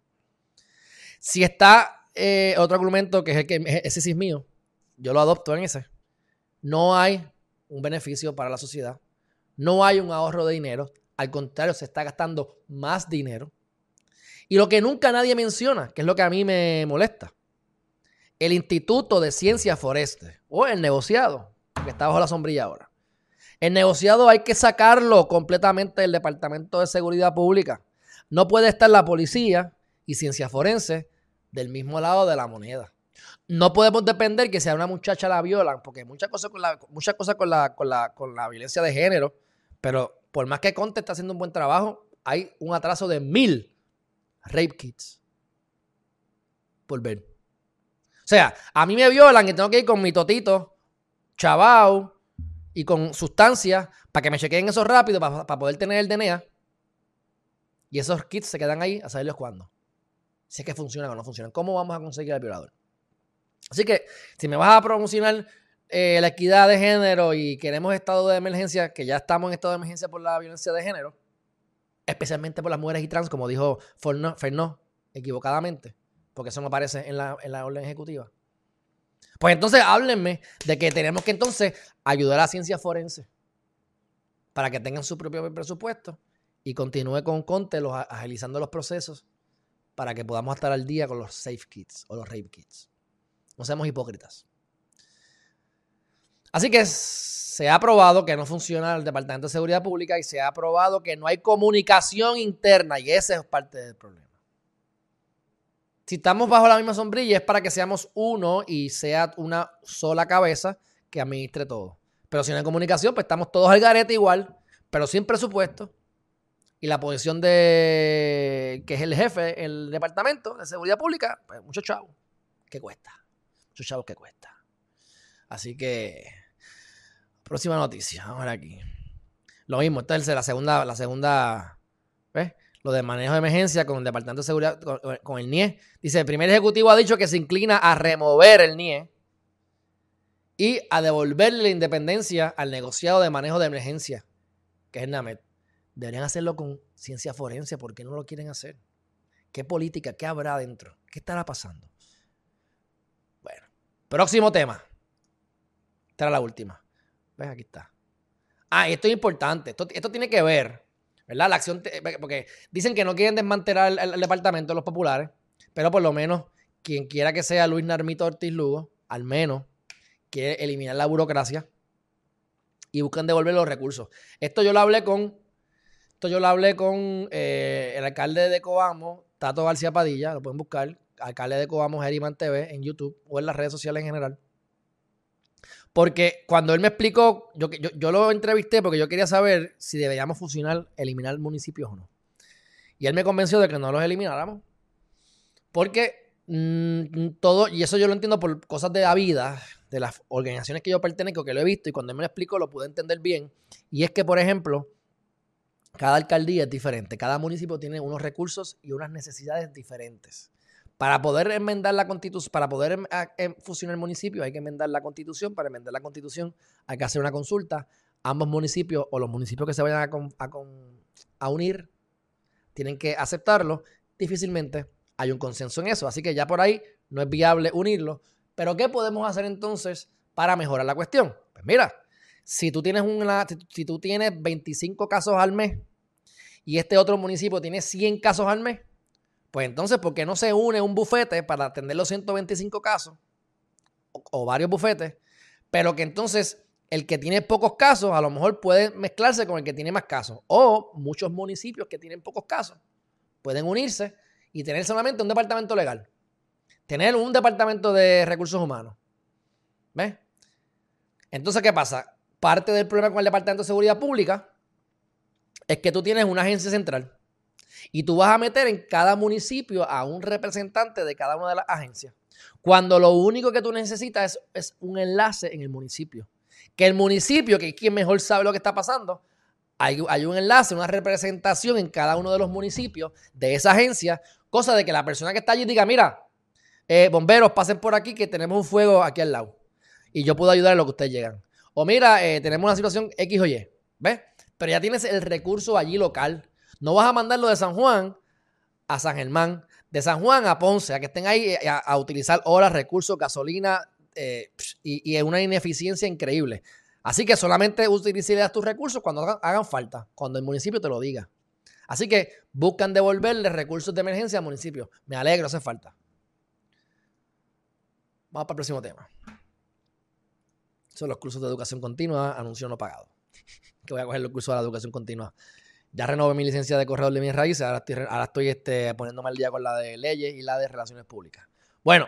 Si está eh, otro argumento, que es el que ese sí es mío, yo lo adopto en ese. No hay un beneficio para la sociedad, no hay un ahorro de dinero, al contrario, se está gastando más dinero. Y lo que nunca nadie menciona, que es lo que a mí me molesta, el Instituto de Ciencias Forestes o el negociado, que está bajo la sombrilla ahora. El negociado hay que sacarlo completamente del Departamento de Seguridad Pública. No puede estar la policía y ciencias forenses del mismo lado de la moneda. No podemos depender que sea una muchacha la violan, porque muchas cosas con la, muchas cosas con la, con la, con la violencia de género, pero por más que Conte está haciendo un buen trabajo, hay un atraso de mil rape kits por ver. O sea, a mí me violan y tengo que ir con mi totito, chavao y con sustancias para que me chequeen eso rápido, para, poder tener el DNA. Y esos kits se quedan ahí a saberlos cuándo. Si es que funcionan o no funcionan. ¿Cómo vamos a conseguir al violador? Así que si me vas a promocionar eh, la equidad de género y queremos estado de emergencia, que ya estamos en estado de emergencia por la violencia de género, especialmente por las mujeres y trans, como dijo Fernó, equivocadamente, porque eso no aparece en la, en la orden ejecutiva. Pues entonces háblenme de que tenemos que entonces ayudar a la ciencia forense para que tengan su propio presupuesto y continúe con Conte los, agilizando los procesos para que podamos estar al día con los safe kits o los rape kits. No seamos hipócritas. Así que se ha probado que no funciona el Departamento de Seguridad Pública y se ha probado que no hay comunicación interna y ese es parte del problema. Si estamos bajo la misma sombrilla es para que seamos uno y sea una sola cabeza que administre todo. Pero si no hay comunicación, pues estamos todos al garete igual, pero sin presupuesto. Y la posición de que es el jefe, el departamento de seguridad pública, pues muchos chavos. ¿Qué cuesta? Muchos chavos que cuesta. Así que Próxima noticia, vamos a ver aquí. Lo mismo, esta es la segunda, la segunda, ¿ves? Lo de manejo de emergencia con el Departamento de Seguridad, con, el NIE. Dice, el primer ejecutivo ha dicho que se inclina a remover el NIE y a devolverle la independencia al negociado de manejo de emergencia, que es NAMED. Deberían hacerlo con ciencia forense, ¿por qué no lo quieren hacer? ¿Qué política? ¿Qué habrá dentro? ¿Qué estará pasando? Bueno, próximo tema. Esta era la última. ¿Ves? Aquí está. Ah, esto es importante. Esto, tiene que ver, ¿verdad? La acción, porque dicen que no quieren desmantelar el, departamento de los populares, pero por lo menos quien quiera que sea Luis Narmito Ortiz Lugo, al menos quiere eliminar la burocracia y buscan devolver los recursos. Esto yo lo hablé con Esto yo lo hablé con eh, el alcalde de Coamo, Tato García Padilla, lo pueden buscar, alcalde de Coamo, Geriman TV, en YouTube o en las redes sociales en general. Porque cuando él me explicó, yo, lo entrevisté porque yo quería saber si deberíamos fusionar, eliminar municipios o no. Y él me convenció de que no los elimináramos. Porque mm, todo, y eso yo lo entiendo por cosas de la vida, de las organizaciones que yo pertenezco, que lo he visto, y cuando él me lo explicó lo pude entender bien. Y es que, por ejemplo, cada alcaldía es diferente, cada municipio tiene unos recursos y unas necesidades diferentes. Para poder enmendar la constitución, para poder em, em, fusionar el municipio, hay que enmendar la constitución. Para enmendar la constitución, hay que hacer una consulta. Ambos municipios o los municipios que se vayan a, unir tienen que aceptarlo. Difícilmente hay un consenso en eso. Así que ya por ahí no es viable unirlo. Pero ¿qué podemos hacer entonces para mejorar la cuestión? Pues mira, si tú tienes, una, si tú tienes 25 casos al mes y este otro municipio tiene 100 casos al mes, pues entonces, ¿por qué no se une un bufete para atender los 125 casos? O, varios bufetes, pero que entonces el que tiene pocos casos a lo mejor puede mezclarse con el que tiene más casos. O muchos municipios que tienen pocos casos pueden unirse y tener solamente un departamento legal. Tener un departamento de recursos humanos. ¿Ves? Entonces, ¿qué pasa? Parte del problema con el Departamento de Seguridad Pública es que tú tienes una agencia central y tú vas a meter en cada municipio a un representante de cada una de las agencias. Cuando lo único que tú necesitas es, un enlace en el municipio. Que el municipio, que es quien mejor sabe lo que está pasando, hay, un enlace, una representación en cada uno de los municipios de esa agencia, cosa de que la persona que está allí diga, mira, eh, bomberos, pasen por aquí que tenemos un fuego aquí al lado. Y yo puedo ayudar en lo que ustedes llegan. O mira, eh, tenemos una situación X o Y. ¿Ves? Pero ya tienes el recurso allí local. No vas a mandarlo de San Juan a San Germán, de San Juan a Ponce, a que estén ahí eh, a, utilizar horas, recursos, gasolina eh, y, es una ineficiencia increíble. Así que solamente utilices tus recursos cuando hagan, falta, cuando el municipio te lo diga. Así que buscan devolverle recursos de emergencia al municipio. Me alegro, hace falta. Vamos para el próximo tema. Son los cursos de educación continua, anuncio no pagado. <laughs> Que voy a coger los cursos de la educación continua ya renové mi licencia de corredor de mis raíces, ahora estoy, ahora estoy este, poniéndome al día con la de leyes y la de relaciones públicas. Bueno,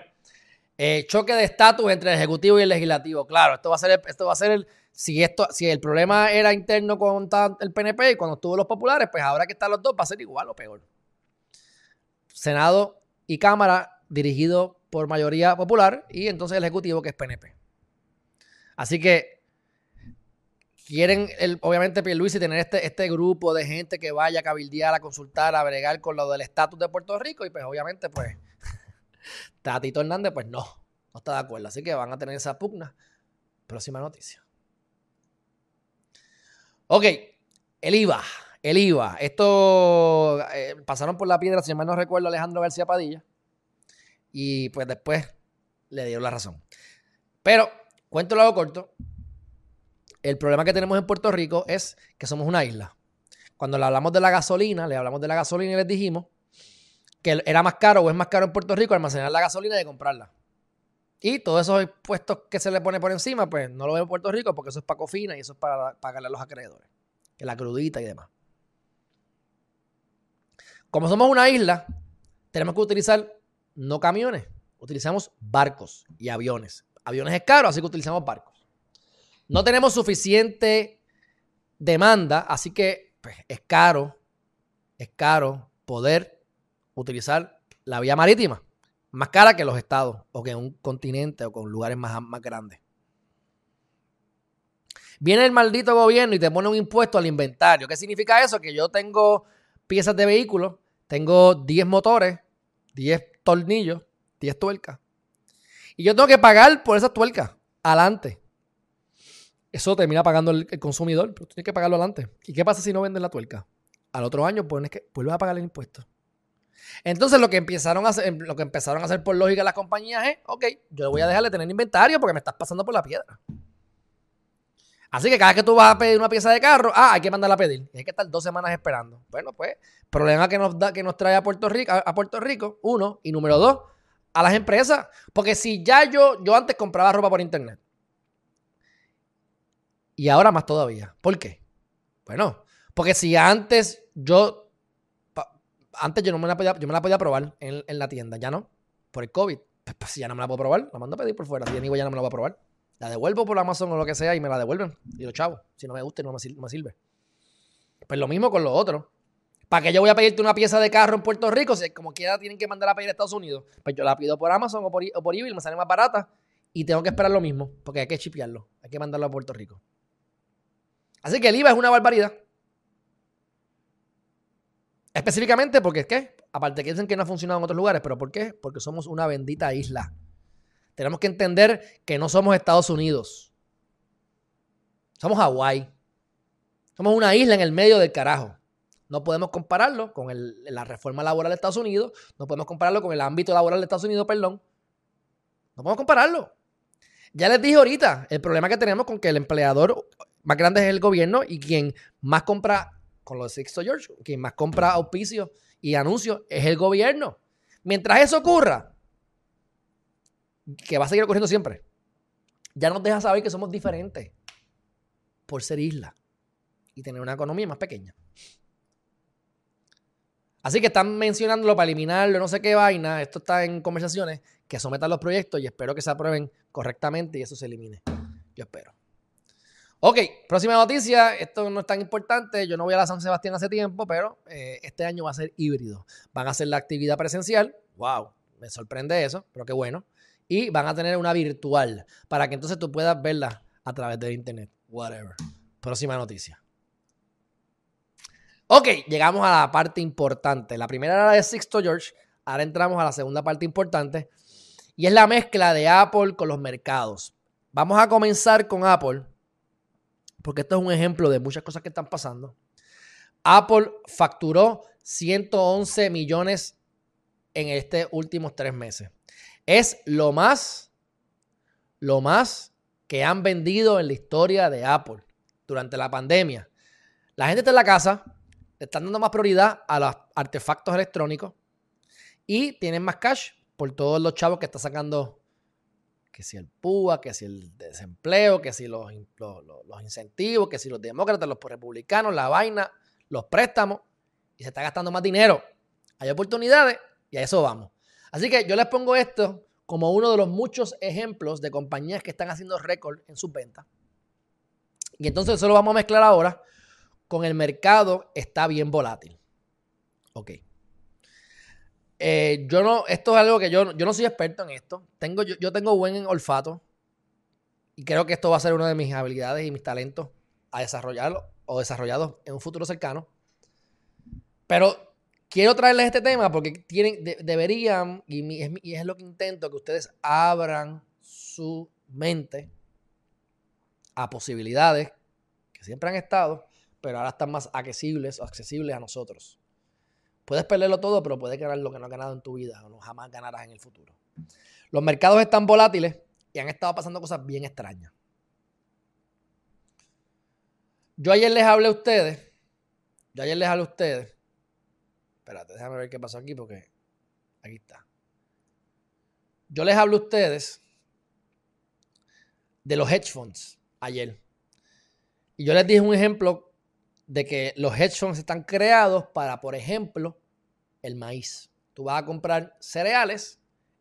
eh, choque de estatus entre el Ejecutivo y el Legislativo. Claro, esto va a ser el, esto va a ser el, si esto, si el problema era interno con el PNP y cuando estuvo los populares, pues ahora que están los dos va a ser igual o peor. Senado y Cámara dirigido por mayoría popular y entonces el Ejecutivo que es PNP. Así que quieren, el, obviamente, Pierluisi tener este, este grupo de gente que vaya a cabildear, a consultar, a bregar con lo del estatus de Puerto Rico y pues obviamente, pues, <laughs> Tatito Hernández, pues no, no está de acuerdo. Así que van a tener esa pugna. Próxima noticia. Ok, el IVA, el IVA. Esto eh, pasaron por la piedra, si mal no recuerdo, Alejandro García Padilla. Y pues después le dieron la razón. Pero, cuento lo corto el problema que tenemos en Puerto Rico es que somos una isla. Cuando le hablamos de la gasolina, le hablamos de la gasolina y les dijimos que era más caro o es más caro en Puerto Rico almacenar la gasolina y comprarla. Y todos esos impuestos que se le pone por encima, pues no lo veo en Puerto Rico porque eso es para cofina y eso es para pagarle a los acreedores. Que la crudita y demás. Como somos una isla, tenemos que utilizar no camiones, utilizamos barcos y aviones. Aviones es caro, así que utilizamos barcos. No tenemos suficiente demanda, así que pues, es caro, es caro poder utilizar la vía marítima, más cara que los estados o que un continente o con lugares más, más grandes. Viene el maldito gobierno y te pone un impuesto al inventario. ¿Qué significa eso? Que yo tengo piezas de vehículos, tengo 10 motores, 10 tornillos, 10 tuercas. Y yo tengo que pagar por esas tuercas adelante. Eso termina pagando el, consumidor, pero tienes que pagarlo adelante. ¿Y qué pasa si no venden la tuerca? Al otro año pones que vuelves a pagar el impuesto. Entonces lo que empezaron a hacer, lo que empezaron a hacer por lógica las compañías es, ok, yo voy a dejar de tener inventario porque me estás pasando por la piedra. Así que cada vez que tú vas a pedir una pieza de carro, ah, hay que mandarla a pedir. Y hay que estar dos semanas esperando. Bueno, pues, problema que nos da, que nos trae a Puerto Rico, a Puerto Rico, uno, y número dos, a las empresas. Porque si ya yo, yo antes compraba ropa por internet y ahora más todavía. ¿Por qué? Bueno, Porque si antes yo, antes yo no me la podía, yo me la podía probar en, la tienda, ya no, por el COVID. Pues, pues, si ya no me la puedo probar, la mando a pedir por fuera. Si ya ya no me la voy a probar. La devuelvo por Amazon o lo que sea y me la devuelven. Y lo chavo, si no me gusta no me, sirve. Pues lo mismo con lo otro. ¿Para qué yo voy a pedirte una pieza de carro en Puerto Rico? Si como quiera tienen que mandar a pedir a Estados Unidos. Pues yo la pido por Amazon o por, o por eBay, me sale más barata. Y tengo que esperar lo mismo, porque hay que chipearlo. Hay que mandarlo a Puerto Rico. Así que el IVA es una barbaridad. Específicamente porque, ¿qué? Aparte que dicen que no ha funcionado en otros lugares, pero ¿por qué? Porque somos una bendita isla. Tenemos que entender que no somos Estados Unidos. Somos Hawái. Somos una isla en el medio del carajo. No podemos compararlo con la reforma laboral de Estados Unidos. No podemos compararlo con el ámbito laboral de Estados Unidos, perdón. No podemos compararlo. Ya les dije ahorita, el problema que tenemos con que el empleador más grande es el gobierno y quien más compra con los Sixto George, quien más compra auspicios y anuncios es el gobierno. Mientras eso ocurra, que va a seguir ocurriendo siempre, ya nos deja saber que somos diferentes por ser isla y tener una economía más pequeña. Así que están mencionándolo para eliminarlo, no sé qué vaina. Esto está en conversaciones, que sometan los proyectos y espero que se aprueben correctamente y eso se elimine. Yo espero. Ok, próxima noticia. Esto no es tan importante. Yo no voy a la San Sebastián hace tiempo, pero eh, este año va a ser híbrido. Van a hacer la actividad presencial. Wow, me sorprende eso, pero qué bueno. Y van a tener una virtual para que entonces tú puedas verla a través de internet. Whatever. Próxima noticia. Ok, llegamos a la parte importante. La primera era de Sixto George. Ahora entramos a la segunda parte importante. Y es la mezcla de Apple con los mercados. Vamos a comenzar con Apple. Porque esto es un ejemplo de muchas cosas que están pasando. Apple facturó 111 millones en estos últimos tres meses. Es lo más, lo más que han vendido en la historia de Apple durante la pandemia. La gente está en la casa, le están dando más prioridad a los artefactos electrónicos y tienen más cash por todos los chavos que está sacando, que si el PUA, que si el desempleo, que si los, los, incentivos, que si los demócratas, los republicanos, la vaina, los préstamos, y se está gastando más dinero. Hay oportunidades y a eso vamos. Así que yo les pongo esto como uno de los muchos ejemplos de compañías que están haciendo récord en sus ventas. Y entonces eso lo vamos a mezclar ahora con el mercado está bien volátil. Ok. Eh, yo no, esto es algo que yo, yo no soy experto en esto. Tengo, yo, tengo buen olfato y creo que esto va a ser una de mis habilidades y mis talentos a desarrollarlo o desarrollados en un futuro cercano. Pero quiero traerles este tema porque tienen, deberían, y, y es lo que intento, que ustedes abran su mente a posibilidades que siempre han estado pero ahora están más accesibles, accesibles a nosotros. Puedes perderlo todo, pero puedes ganar lo que no has ganado en tu vida o no jamás ganarás en el futuro. Los mercados están volátiles y han estado pasando cosas bien extrañas. Yo ayer les hablé a ustedes, yo ayer les hablé a ustedes, espérate, déjame ver qué pasó aquí porque aquí está. Yo les hablé a ustedes de los hedge funds ayer. Y yo les dije un ejemplo de que los hedge funds están creados para, por ejemplo, el maíz. Tú vas a comprar cereales,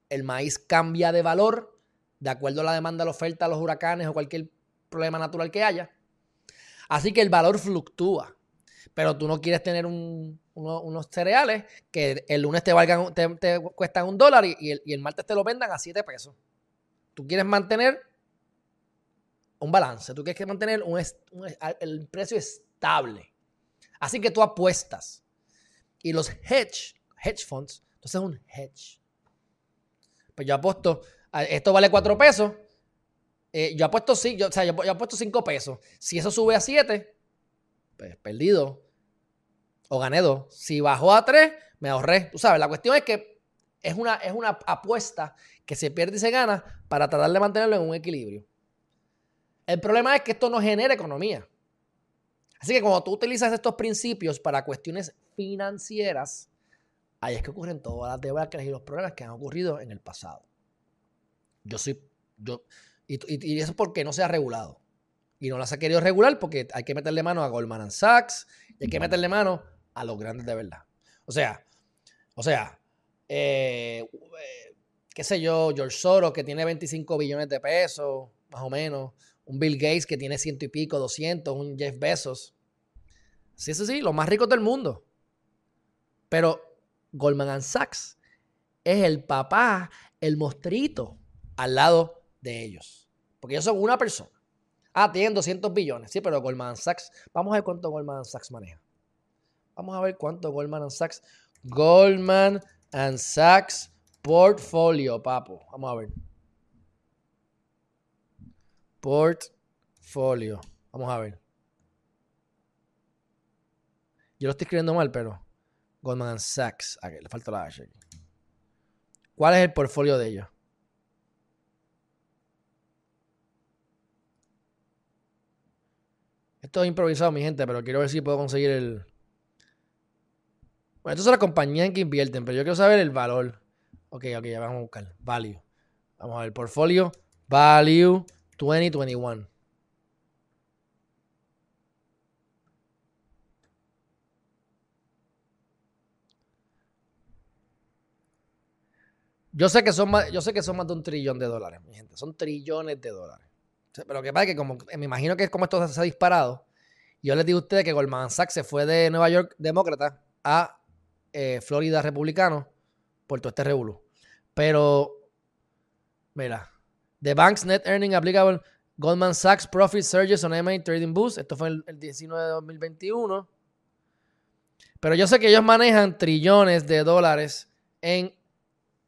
el maíz cambia de valor de acuerdo a la demanda, la oferta, los huracanes o cualquier problema natural que haya. Así que el valor fluctúa. Pero tú no quieres tener unos cereales que el lunes te, valgan, te, cuestan un dólar y, el, martes te lo vendan a siete pesos. Tú quieres mantener un balance. Tú quieres mantener un, el precio Así que tú apuestas. Y los hedge, hedge funds, entonces es un hedge. Pues yo apuesto, esto vale 4 pesos. Eh, yo apuesto, sí, yo, o sea, yo, apuesto 5 pesos. Si eso sube a 7, pues perdido. O gané 2. Si bajó a 3, me ahorré. Tú sabes, la cuestión es que es una, es una apuesta que se pierde y se gana para tratar de mantenerlo en un equilibrio. El problema es que esto no genera economía. Así que cuando tú utilizas estos principios para cuestiones financieras, ahí es que ocurren todas las debacles y los problemas que han ocurrido en el pasado. Yo soy, yo, y, eso es porque no se ha regulado. Y no las ha querido regular porque hay que meterle mano a Goldman Sachs y hay que meterle mano a los grandes de verdad. O sea, o sea, eh, eh, qué sé yo, George Soros que tiene 25 billones de pesos, más o menos, un Bill Gates que tiene ciento y pico, 200, un Jeff Bezos. Sí, sí, sí, los más ricos del mundo. Pero Goldman Sachs es el papá, el mostrito al lado de ellos. Porque ellos son una persona. Ah, tienen 200 billones. Sí, pero Goldman Sachs, vamos a ver cuánto Goldman Sachs maneja. Vamos a ver cuánto Goldman Sachs. Goldman Sachs Portfolio, papo. Vamos a ver. Portfolio. Vamos a ver. Yo lo estoy escribiendo mal, pero Goldman Sachs. Aquí, le falta la H. ¿Cuál es el portfolio de ellos? Esto es improvisado, mi gente, pero quiero ver si puedo conseguir el. Bueno, estas son las compañías en que invierten, pero yo quiero saber el valor. Ok, ok, ya vamos a buscar. Value. Vamos a ver, portfolio. Value 2021. Yo sé que son más, yo sé que son más de un trillón de dólares, mi gente. Son trillones de dólares. Pero lo que pasa es que como me imagino que es como esto se ha disparado. Yo les digo a ustedes que Goldman Sachs se fue de Nueva York demócrata a eh, Florida republicano por todo este revuelo. Pero, mira, The Bank's Net Earning Applicable Goldman Sachs Profit Surges on MA Trading Boost. Esto fue el, el 19 de 2021. Pero yo sé que ellos manejan trillones de dólares en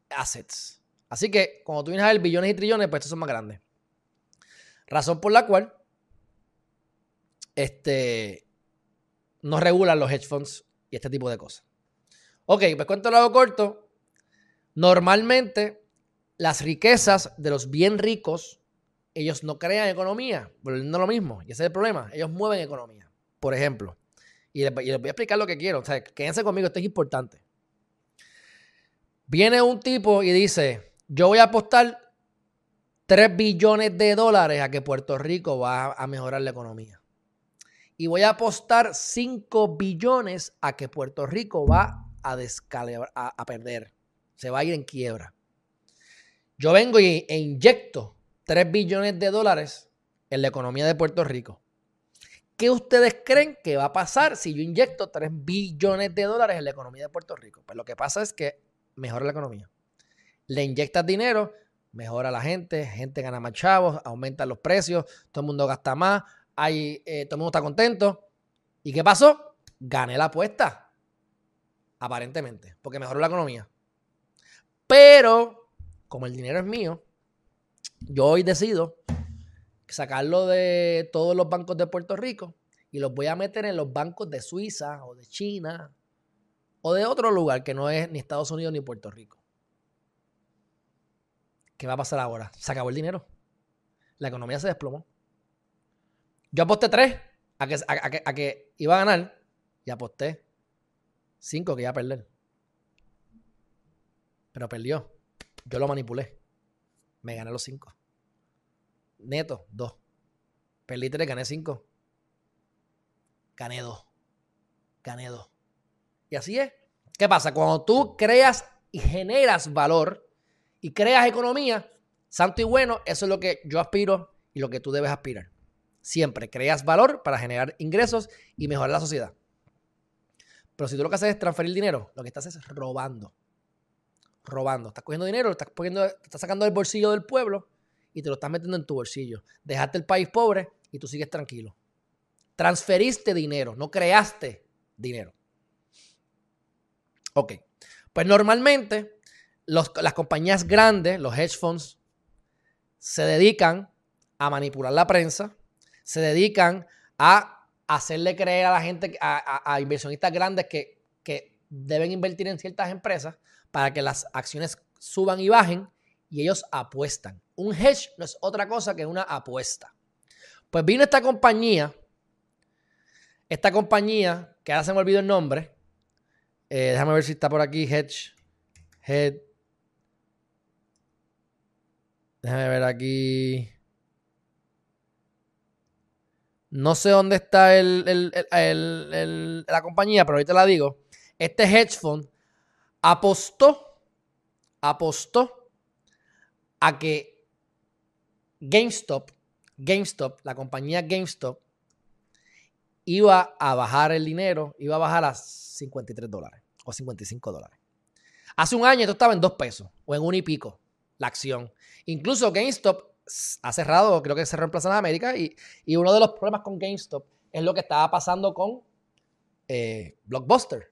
assets. Así que cuando tú vienes a ver billones y trillones, pues estos son más grandes. Razón por la cual este, no regulan los hedge funds y este tipo de cosas. Ok, pues cuento lo hago corto. Normalmente, las riquezas de los bien ricos, ellos no crean economía, volviendo lo mismo. Y ese es el problema. Ellos mueven economía. Por ejemplo, y les voy a explicar lo que quiero. O sea, quédense conmigo, esto es importante. Viene un tipo y dice, yo voy a apostar 3 billones de dólares a que Puerto Rico va a mejorar la economía. Y voy a apostar 5 billones a que Puerto Rico va a, perder. Se va a ir en quiebra. Yo vengo e inyecto 3 billones de dólares en la economía de Puerto Rico. ¿Qué ustedes creen que va a pasar si yo inyecto 3 billones de dólares en la economía de Puerto Rico? Pues lo que pasa es que mejora la economía. Le inyectas dinero, mejora la gente, gente gana más chavos, aumentan los precios, todo el mundo gasta más, hay, eh, todo el mundo está contento. ¿Y qué pasó? Gané la apuesta. Aparentemente, porque mejoró la economía. Pero, como el dinero es mío, yo hoy decido sacarlo de todos los bancos de Puerto Rico y los voy a meter en los bancos de Suiza o de China o de otro lugar que no es ni Estados Unidos ni Puerto Rico. ¿Qué va a pasar ahora? Se acabó el dinero. La economía se desplomó. Yo aposté tres a que, a, iba a ganar y aposté cinco que iba a perder. Pero perdió. Yo lo manipulé. Me gané los cinco. Neto, dos. Perdí tres, gané cinco. Gané dos. Gané dos. Y así es. ¿Qué pasa? Cuando tú creas y generas valor y creas economía, santo y bueno, eso es lo que yo aspiro y lo que tú debes aspirar. Siempre creas valor para generar ingresos y mejorar la sociedad. Pero si tú lo que haces es transferir dinero, lo que estás es robando. Robando. Estás cogiendo dinero, estás, poniendo, estás sacando del bolsillo del pueblo y te lo estás metiendo en tu bolsillo. Dejaste el país pobre y tú sigues tranquilo. Transferiste dinero, no creaste dinero. Ok. Pues normalmente las compañías grandes, los hedge funds, se dedican a manipular la prensa, se dedican a hacerle creer a la gente, a, inversionistas grandes que, que deben invertir en ciertas empresas para que las acciones suban y bajen y ellos apuestan. Un hedge no es otra cosa que una apuesta. Pues vino esta compañía, esta compañía, que ahora se me olvidó el nombre, eh, déjame ver si está por aquí. Hedge. Head. Déjame ver aquí. No sé dónde está la compañía, pero ahorita la digo. Este hedge fund apostó, apostó a que GameStop, GameStop, la compañía GameStop, iba a bajar el dinero, iba a bajar a 53 dólares o 55 dólares. Hace un año esto estaba en dos pesos o en un y pico la acción. Incluso GameStop ha cerrado, creo que cerró en Plaza de América y, uno de los problemas con GameStop es lo que estaba pasando con eh, Blockbuster.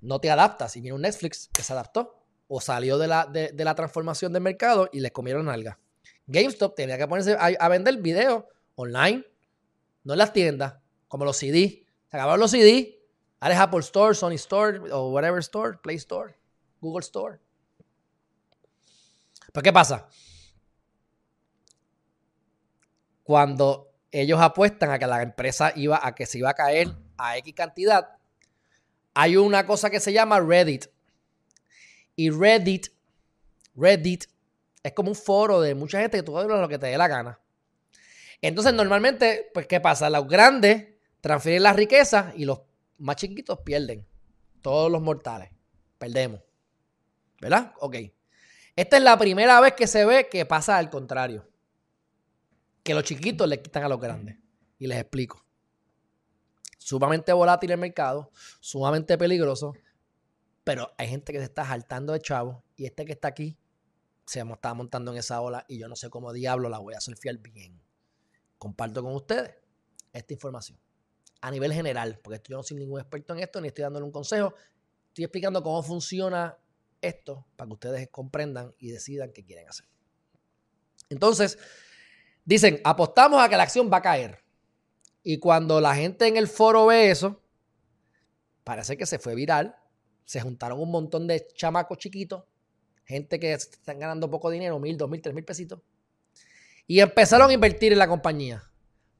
No te adaptas y viene un Netflix que se adaptó o salió de la, de, la transformación del mercado y les comieron alga. GameStop tenía que ponerse a, vender videos online, no en las tiendas, como los CD. Se acabaron los CD. Ahora es Apple Store, Sony Store o whatever store, Play Store, Google Store. Pero ¿qué pasa? Cuando ellos apuestan a que la empresa iba a que se iba a caer a X cantidad, hay una cosa que se llama Reddit. Y Reddit, Reddit es como un foro de mucha gente que tú hablas lo que te dé la gana. Entonces, normalmente, pues, ¿qué pasa? Los grandes transfieren la riqueza y los más chiquitos pierden. Todos los mortales. Perdemos. ¿Verdad? Ok. Esta es la primera vez que se ve que pasa al contrario. Que los chiquitos le quitan a los grandes. Y les explico. Sumamente volátil el mercado, sumamente peligroso, pero hay gente que se está saltando de chavo y este que está aquí se está montando en esa ola y yo no sé cómo diablo la voy a surfear bien. Comparto con ustedes esta información a nivel general, porque yo no soy ningún experto en esto ni estoy dándole un consejo. Estoy explicando cómo funciona esto para que ustedes comprendan y decidan qué quieren hacer. Entonces, dicen, apostamos a que la acción va a caer. Y cuando la gente en el foro ve eso, parece que se fue viral. Se juntaron un montón de chamacos chiquitos, gente que están ganando poco dinero, mil, dos mil, tres mil pesitos. Y empezaron a invertir en la compañía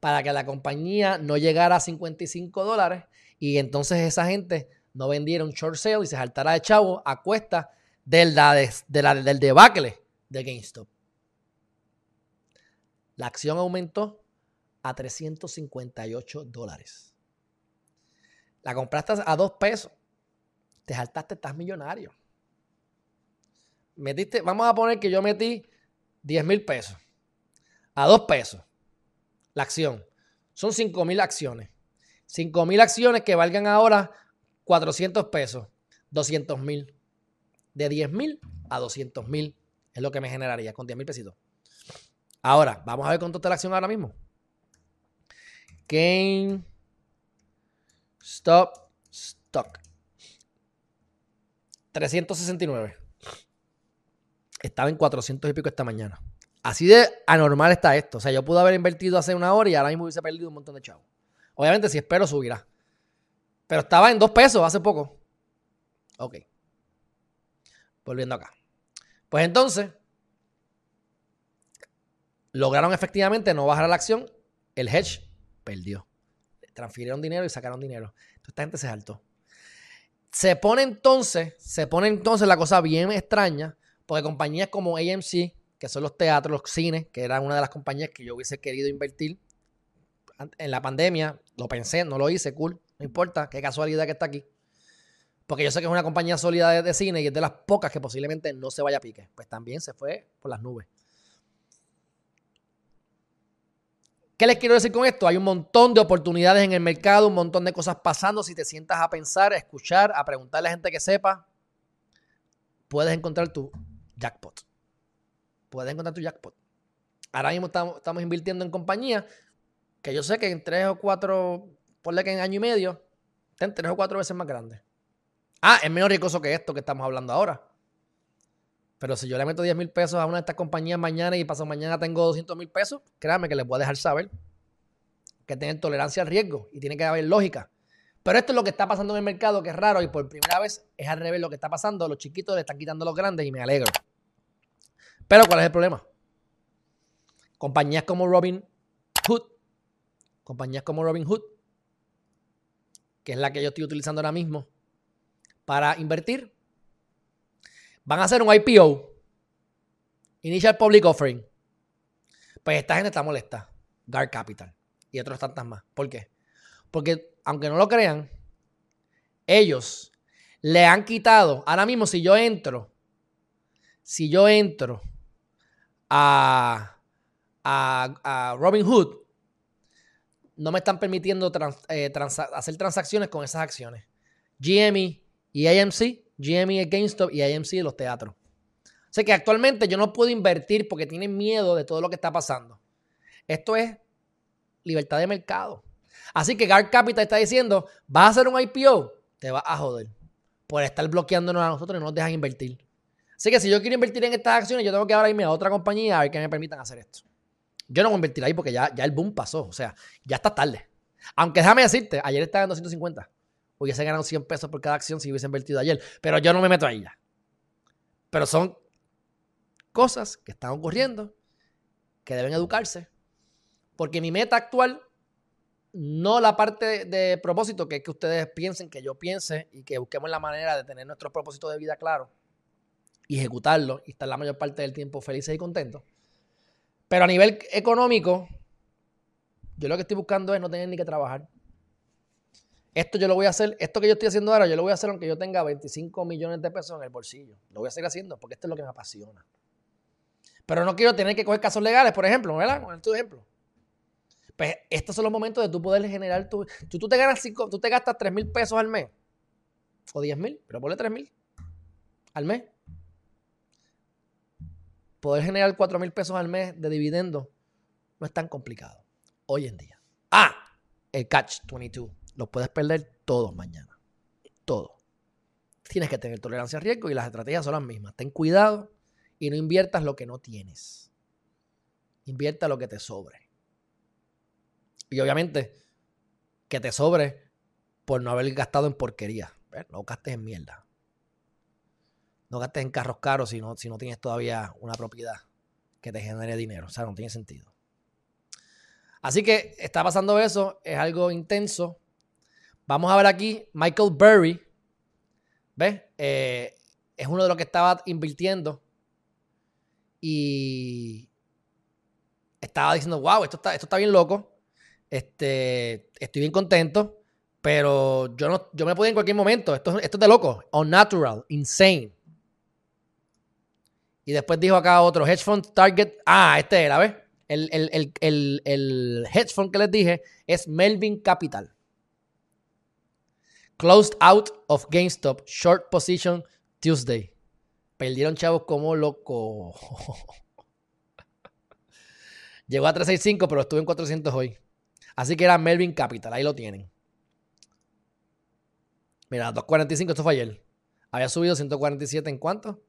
para que la compañía no llegara a 55 dólares y entonces esa gente no vendiera un short sale y se saltara de chavo a cuesta del, del debacle de GameStop. La acción aumentó a 358 dólares. La compraste a 2 pesos. Te saltaste, estás millonario. Metiste, vamos a poner que yo metí 10 mil pesos. A 2 pesos. La acción. Son 5 mil acciones. 5 mil acciones que valgan ahora 400 pesos. 200 mil. De 10 mil a 200 mil es lo que me generaría con 10 mil pesitos. Ahora, vamos a ver cuánto está la acción ahora mismo. Game Stop Stock. 369. Estaba en 400 y pico esta mañana. Así de anormal está esto. O sea, yo pude haber invertido hace una hora y ahora mismo hubiese perdido un montón de chavos. Obviamente, si espero, subirá. Pero estaba en dos pesos hace poco. Ok. Volviendo acá. Pues entonces, lograron efectivamente no bajar la acción. El hedge perdió. Transfirieron dinero y sacaron dinero. Entonces, esta gente se saltó. Se pone entonces, se pone entonces la cosa bien extraña, porque compañías como AMC, que son los teatros, los cines, que eran una de las compañías que yo hubiese querido invertir en la pandemia, lo pensé, no lo hice, cool, no importa, qué casualidad que está aquí. Porque yo sé que es una compañía sólida de, cine y es de las pocas que posiblemente no se vaya a pique. Pues también se fue por las nubes. ¿Qué les quiero decir con esto? Hay un montón de oportunidades en el mercado, un montón de cosas pasando. Si te sientas a pensar, a escuchar, a preguntarle a gente que sepa, puedes encontrar tu jackpot puedes encontrar tu jackpot. Ahora mismo estamos, invirtiendo en compañías que yo sé que en tres o cuatro, ponle que en año y medio, estén tres o cuatro veces más grandes. Ah, es menos riesgoso que esto que estamos hablando ahora. Pero si yo le meto 10 mil pesos a una de estas compañías mañana y pasado mañana tengo 200 mil pesos, créanme que les voy a dejar saber que tienen tolerancia al riesgo y tiene que haber lógica. Pero esto es lo que está pasando en el mercado, que es raro y por primera vez es al revés lo que está pasando. Los chiquitos le están quitando a los grandes y me alegro. Pero ¿cuál es el problema? Compañías como Robin Hood, compañías como Robin Hood, que es la que yo estoy utilizando ahora mismo para invertir, van a hacer un IPO, Initial Public Offering. Pues esta gente está molesta, Dark Capital. y otros tantas más. ¿Por qué? Porque, aunque no lo crean, ellos le han quitado, ahora mismo si yo entro, si yo entro a, a, Robin Hood, no me están permitiendo eh, hacer transacciones con esas acciones. GME y AMC, GME es GameStop y AMC de los teatros. O sea que actualmente yo no puedo invertir porque tienen miedo de todo lo que está pasando. Esto es libertad de mercado. Así que Guard Capital está diciendo, vas a hacer un IPO, te vas a joder por estar bloqueándonos a nosotros y no nos dejan invertir. Así que si yo quiero invertir en estas acciones, yo tengo que ahora irme a otra compañía a ver que me permitan hacer esto. Yo no voy a invertir ahí porque ya, ya el boom pasó. O sea, ya está tarde. Aunque déjame decirte, ayer estaba en 250. Hubiese ganado 100 pesos por cada acción si hubiese invertido ayer. Pero yo no me meto ahí ya. Pero son cosas que están ocurriendo que deben educarse. Porque mi meta actual no la parte de, propósito, que es que ustedes piensen, que yo piense y que busquemos la manera de tener nuestro propósito de vida claro ejecutarlo y estar la mayor parte del tiempo felices y contentos. Pero a nivel económico, yo lo que estoy buscando es no tener ni que trabajar. Esto yo lo voy a hacer, esto que yo estoy haciendo ahora, yo lo voy a hacer aunque yo tenga 25 millones de pesos en el bolsillo. Lo voy a seguir haciendo porque esto es lo que me apasiona. Pero no quiero tener que coger casos legales, por ejemplo, ¿verdad? Con tu ejemplo. Pues estos son los momentos de tú poder generar tu. Tú, tú te ganas cinco, tú te gastas 3 mil pesos al mes. O 10 mil, pero ponle 3 mil al mes. Poder generar 4 mil pesos al mes de dividendo no es tan complicado hoy en día. Ah, el catch 22. Lo puedes perder todos mañana. Todo. Tienes que tener tolerancia a riesgo y las estrategias son las mismas. Ten cuidado y no inviertas lo que no tienes. Invierta lo que te sobre. Y obviamente, que te sobre por no haber gastado en porquería. No gastes en mierda. No gastes en carros caros si no, si no tienes todavía una propiedad que te genere dinero. O sea, no tiene sentido. Así que está pasando eso. Es algo intenso. Vamos a ver aquí. Michael Burry. ¿Ves? Eh, es uno de los que estaba invirtiendo. Y estaba diciendo, wow, esto está, esto está bien loco. Este, estoy bien contento, pero yo no, yo me puedo en cualquier momento. Esto, esto es de loco. Unnatural, insane. Y después dijo acá otro, hedge fund target. Ah, este era, ¿ves? El, el, hedge fund que les dije es Melvin Capital. Closed out of GameStop, short position Tuesday. Perdieron chavos como loco. <laughs> Llegó a 365, pero estuve en 400 hoy. Así que era Melvin Capital, ahí lo tienen. Mira, 245, esto fue ayer. Había subido 147 en cuánto?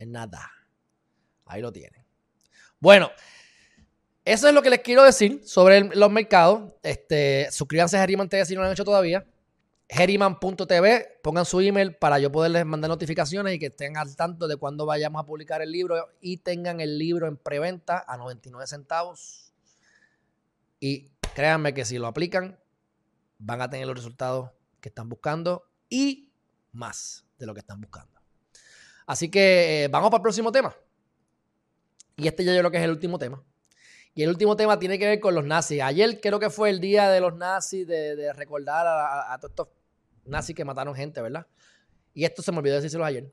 En nada. Ahí lo tienen. Bueno, eso es lo que les quiero decir sobre los mercados. Este, suscríbanse a Geriman TV si no lo han hecho todavía. Geriman.tv, pongan su email para yo poderles mandar notificaciones y que estén al tanto de cuando vayamos a publicar el libro y tengan el libro en preventa a 99 centavos. Y créanme que si lo aplican, van a tener los resultados que están buscando y más de lo que están buscando. Así que eh, vamos para el próximo tema. Y este ya yo creo que es el último tema. Y el último tema tiene que ver con los nazis. Ayer creo que fue el día de los nazis, de, recordar a, a, todos estos nazis que mataron gente, ¿verdad? Y esto se me olvidó decírselo ayer.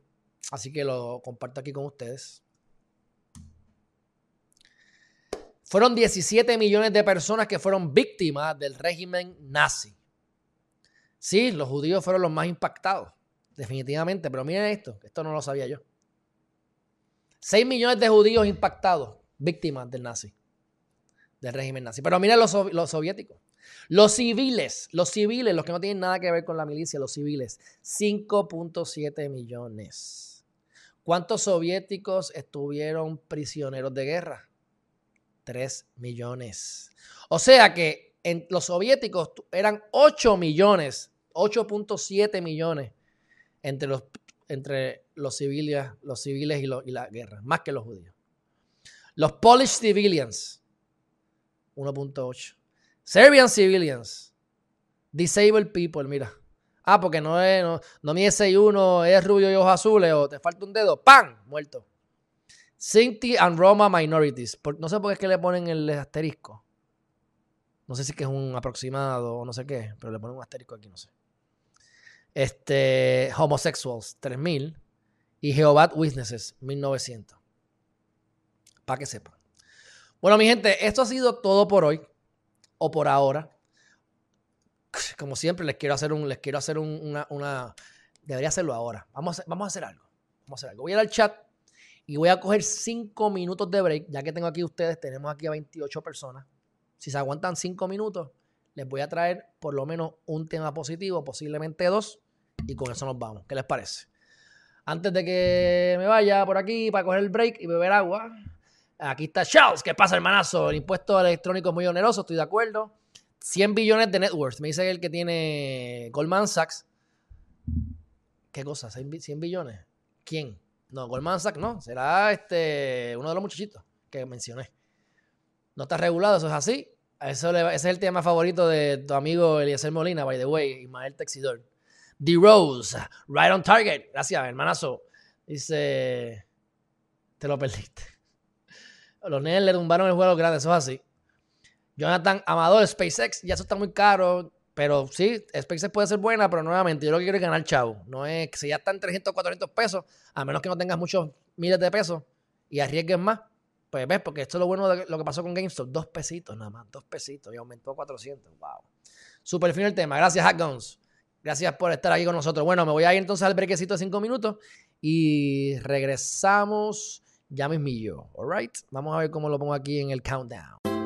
Así que lo comparto aquí con ustedes. Fueron 17 millones de personas que fueron víctimas del régimen nazi. Sí, los judíos fueron los más impactados, definitivamente, pero miren esto, esto no lo sabía yo. 6 millones de judíos impactados, víctimas del nazi, del régimen nazi. Pero miren los, soviéticos. Los civiles, los civiles, los que no tienen nada que ver con la milicia, los civiles, 5.7 millones. ¿Cuántos soviéticos estuvieron prisioneros de guerra? 3 millones. O sea que los soviéticos eran 8 millones, 8.7 millones entre los, entre los civiles, los civiles y, la guerra, más que los judíos. Los Polish civilians, 1.8. Serbian civilians, disabled people, mira. Ah, porque no es, no, no mide 6'1, es rubio y ojos azules, o te falta un dedo, ¡pam! Muerto. Sinti and Roma minorities. no sé por qué es que le ponen el asterisco. No sé si es un aproximado o no sé qué, pero le ponen un asterisco aquí, no sé. Este, Homosexuals, 3000. Y Jehová Witnesses, 1900. Para que sepan. Bueno, mi gente, esto ha sido todo por hoy. O por ahora. Como siempre, les quiero hacer un. Les quiero hacer una, una, Debería hacerlo ahora. Vamos a, vamos a hacer algo. Vamos a hacer algo. Voy a ir al chat y voy a coger 5 minutos de break. Ya que tengo aquí ustedes, tenemos aquí a 28 personas. Si se aguantan 5 minutos, les voy a traer por lo menos un tema positivo, posiblemente dos. Y con eso nos vamos. ¿Qué les parece? Antes de que me vaya por aquí para coger el break y beber agua, aquí está Charles. ¿Qué pasa, hermanazo? El impuesto electrónico es muy oneroso, estoy de acuerdo. 100 billones de net worth. Me dice el que tiene Goldman Sachs. ¿Qué cosa? ¿100 billones? ¿Quién? No, Goldman Sachs no. Será este uno de los muchachitos que mencioné. No está regulado, eso es así. Ese es el tema favorito de tu amigo Eliezer Molina, by the way, Ismael Texidor. D Rose, right on target. Gracias, hermanazo. Dice, te lo perdiste. Los nenes le tumbaron el juego grande, eso es así. Jonathan Amador, SpaceX, ya eso está muy caro. Pero sí, SpaceX puede ser buena, pero nuevamente yo lo que quiero es ganar chavo. No es que si ya están 300, 400 pesos, a menos que no tengas muchos miles de pesos y arriesgues más. Pues ves, porque esto es lo bueno de lo que pasó con GameStop. Dos pesitos nada más, dos pesitos y aumentó a 400. Wow. Super fin el tema. Gracias, Hackguns. Gracias por estar aquí con nosotros. Bueno, me voy a ir entonces al brequecito de cinco minutos y regresamos ya mismillo. All right. Vamos a ver cómo lo pongo aquí en el countdown.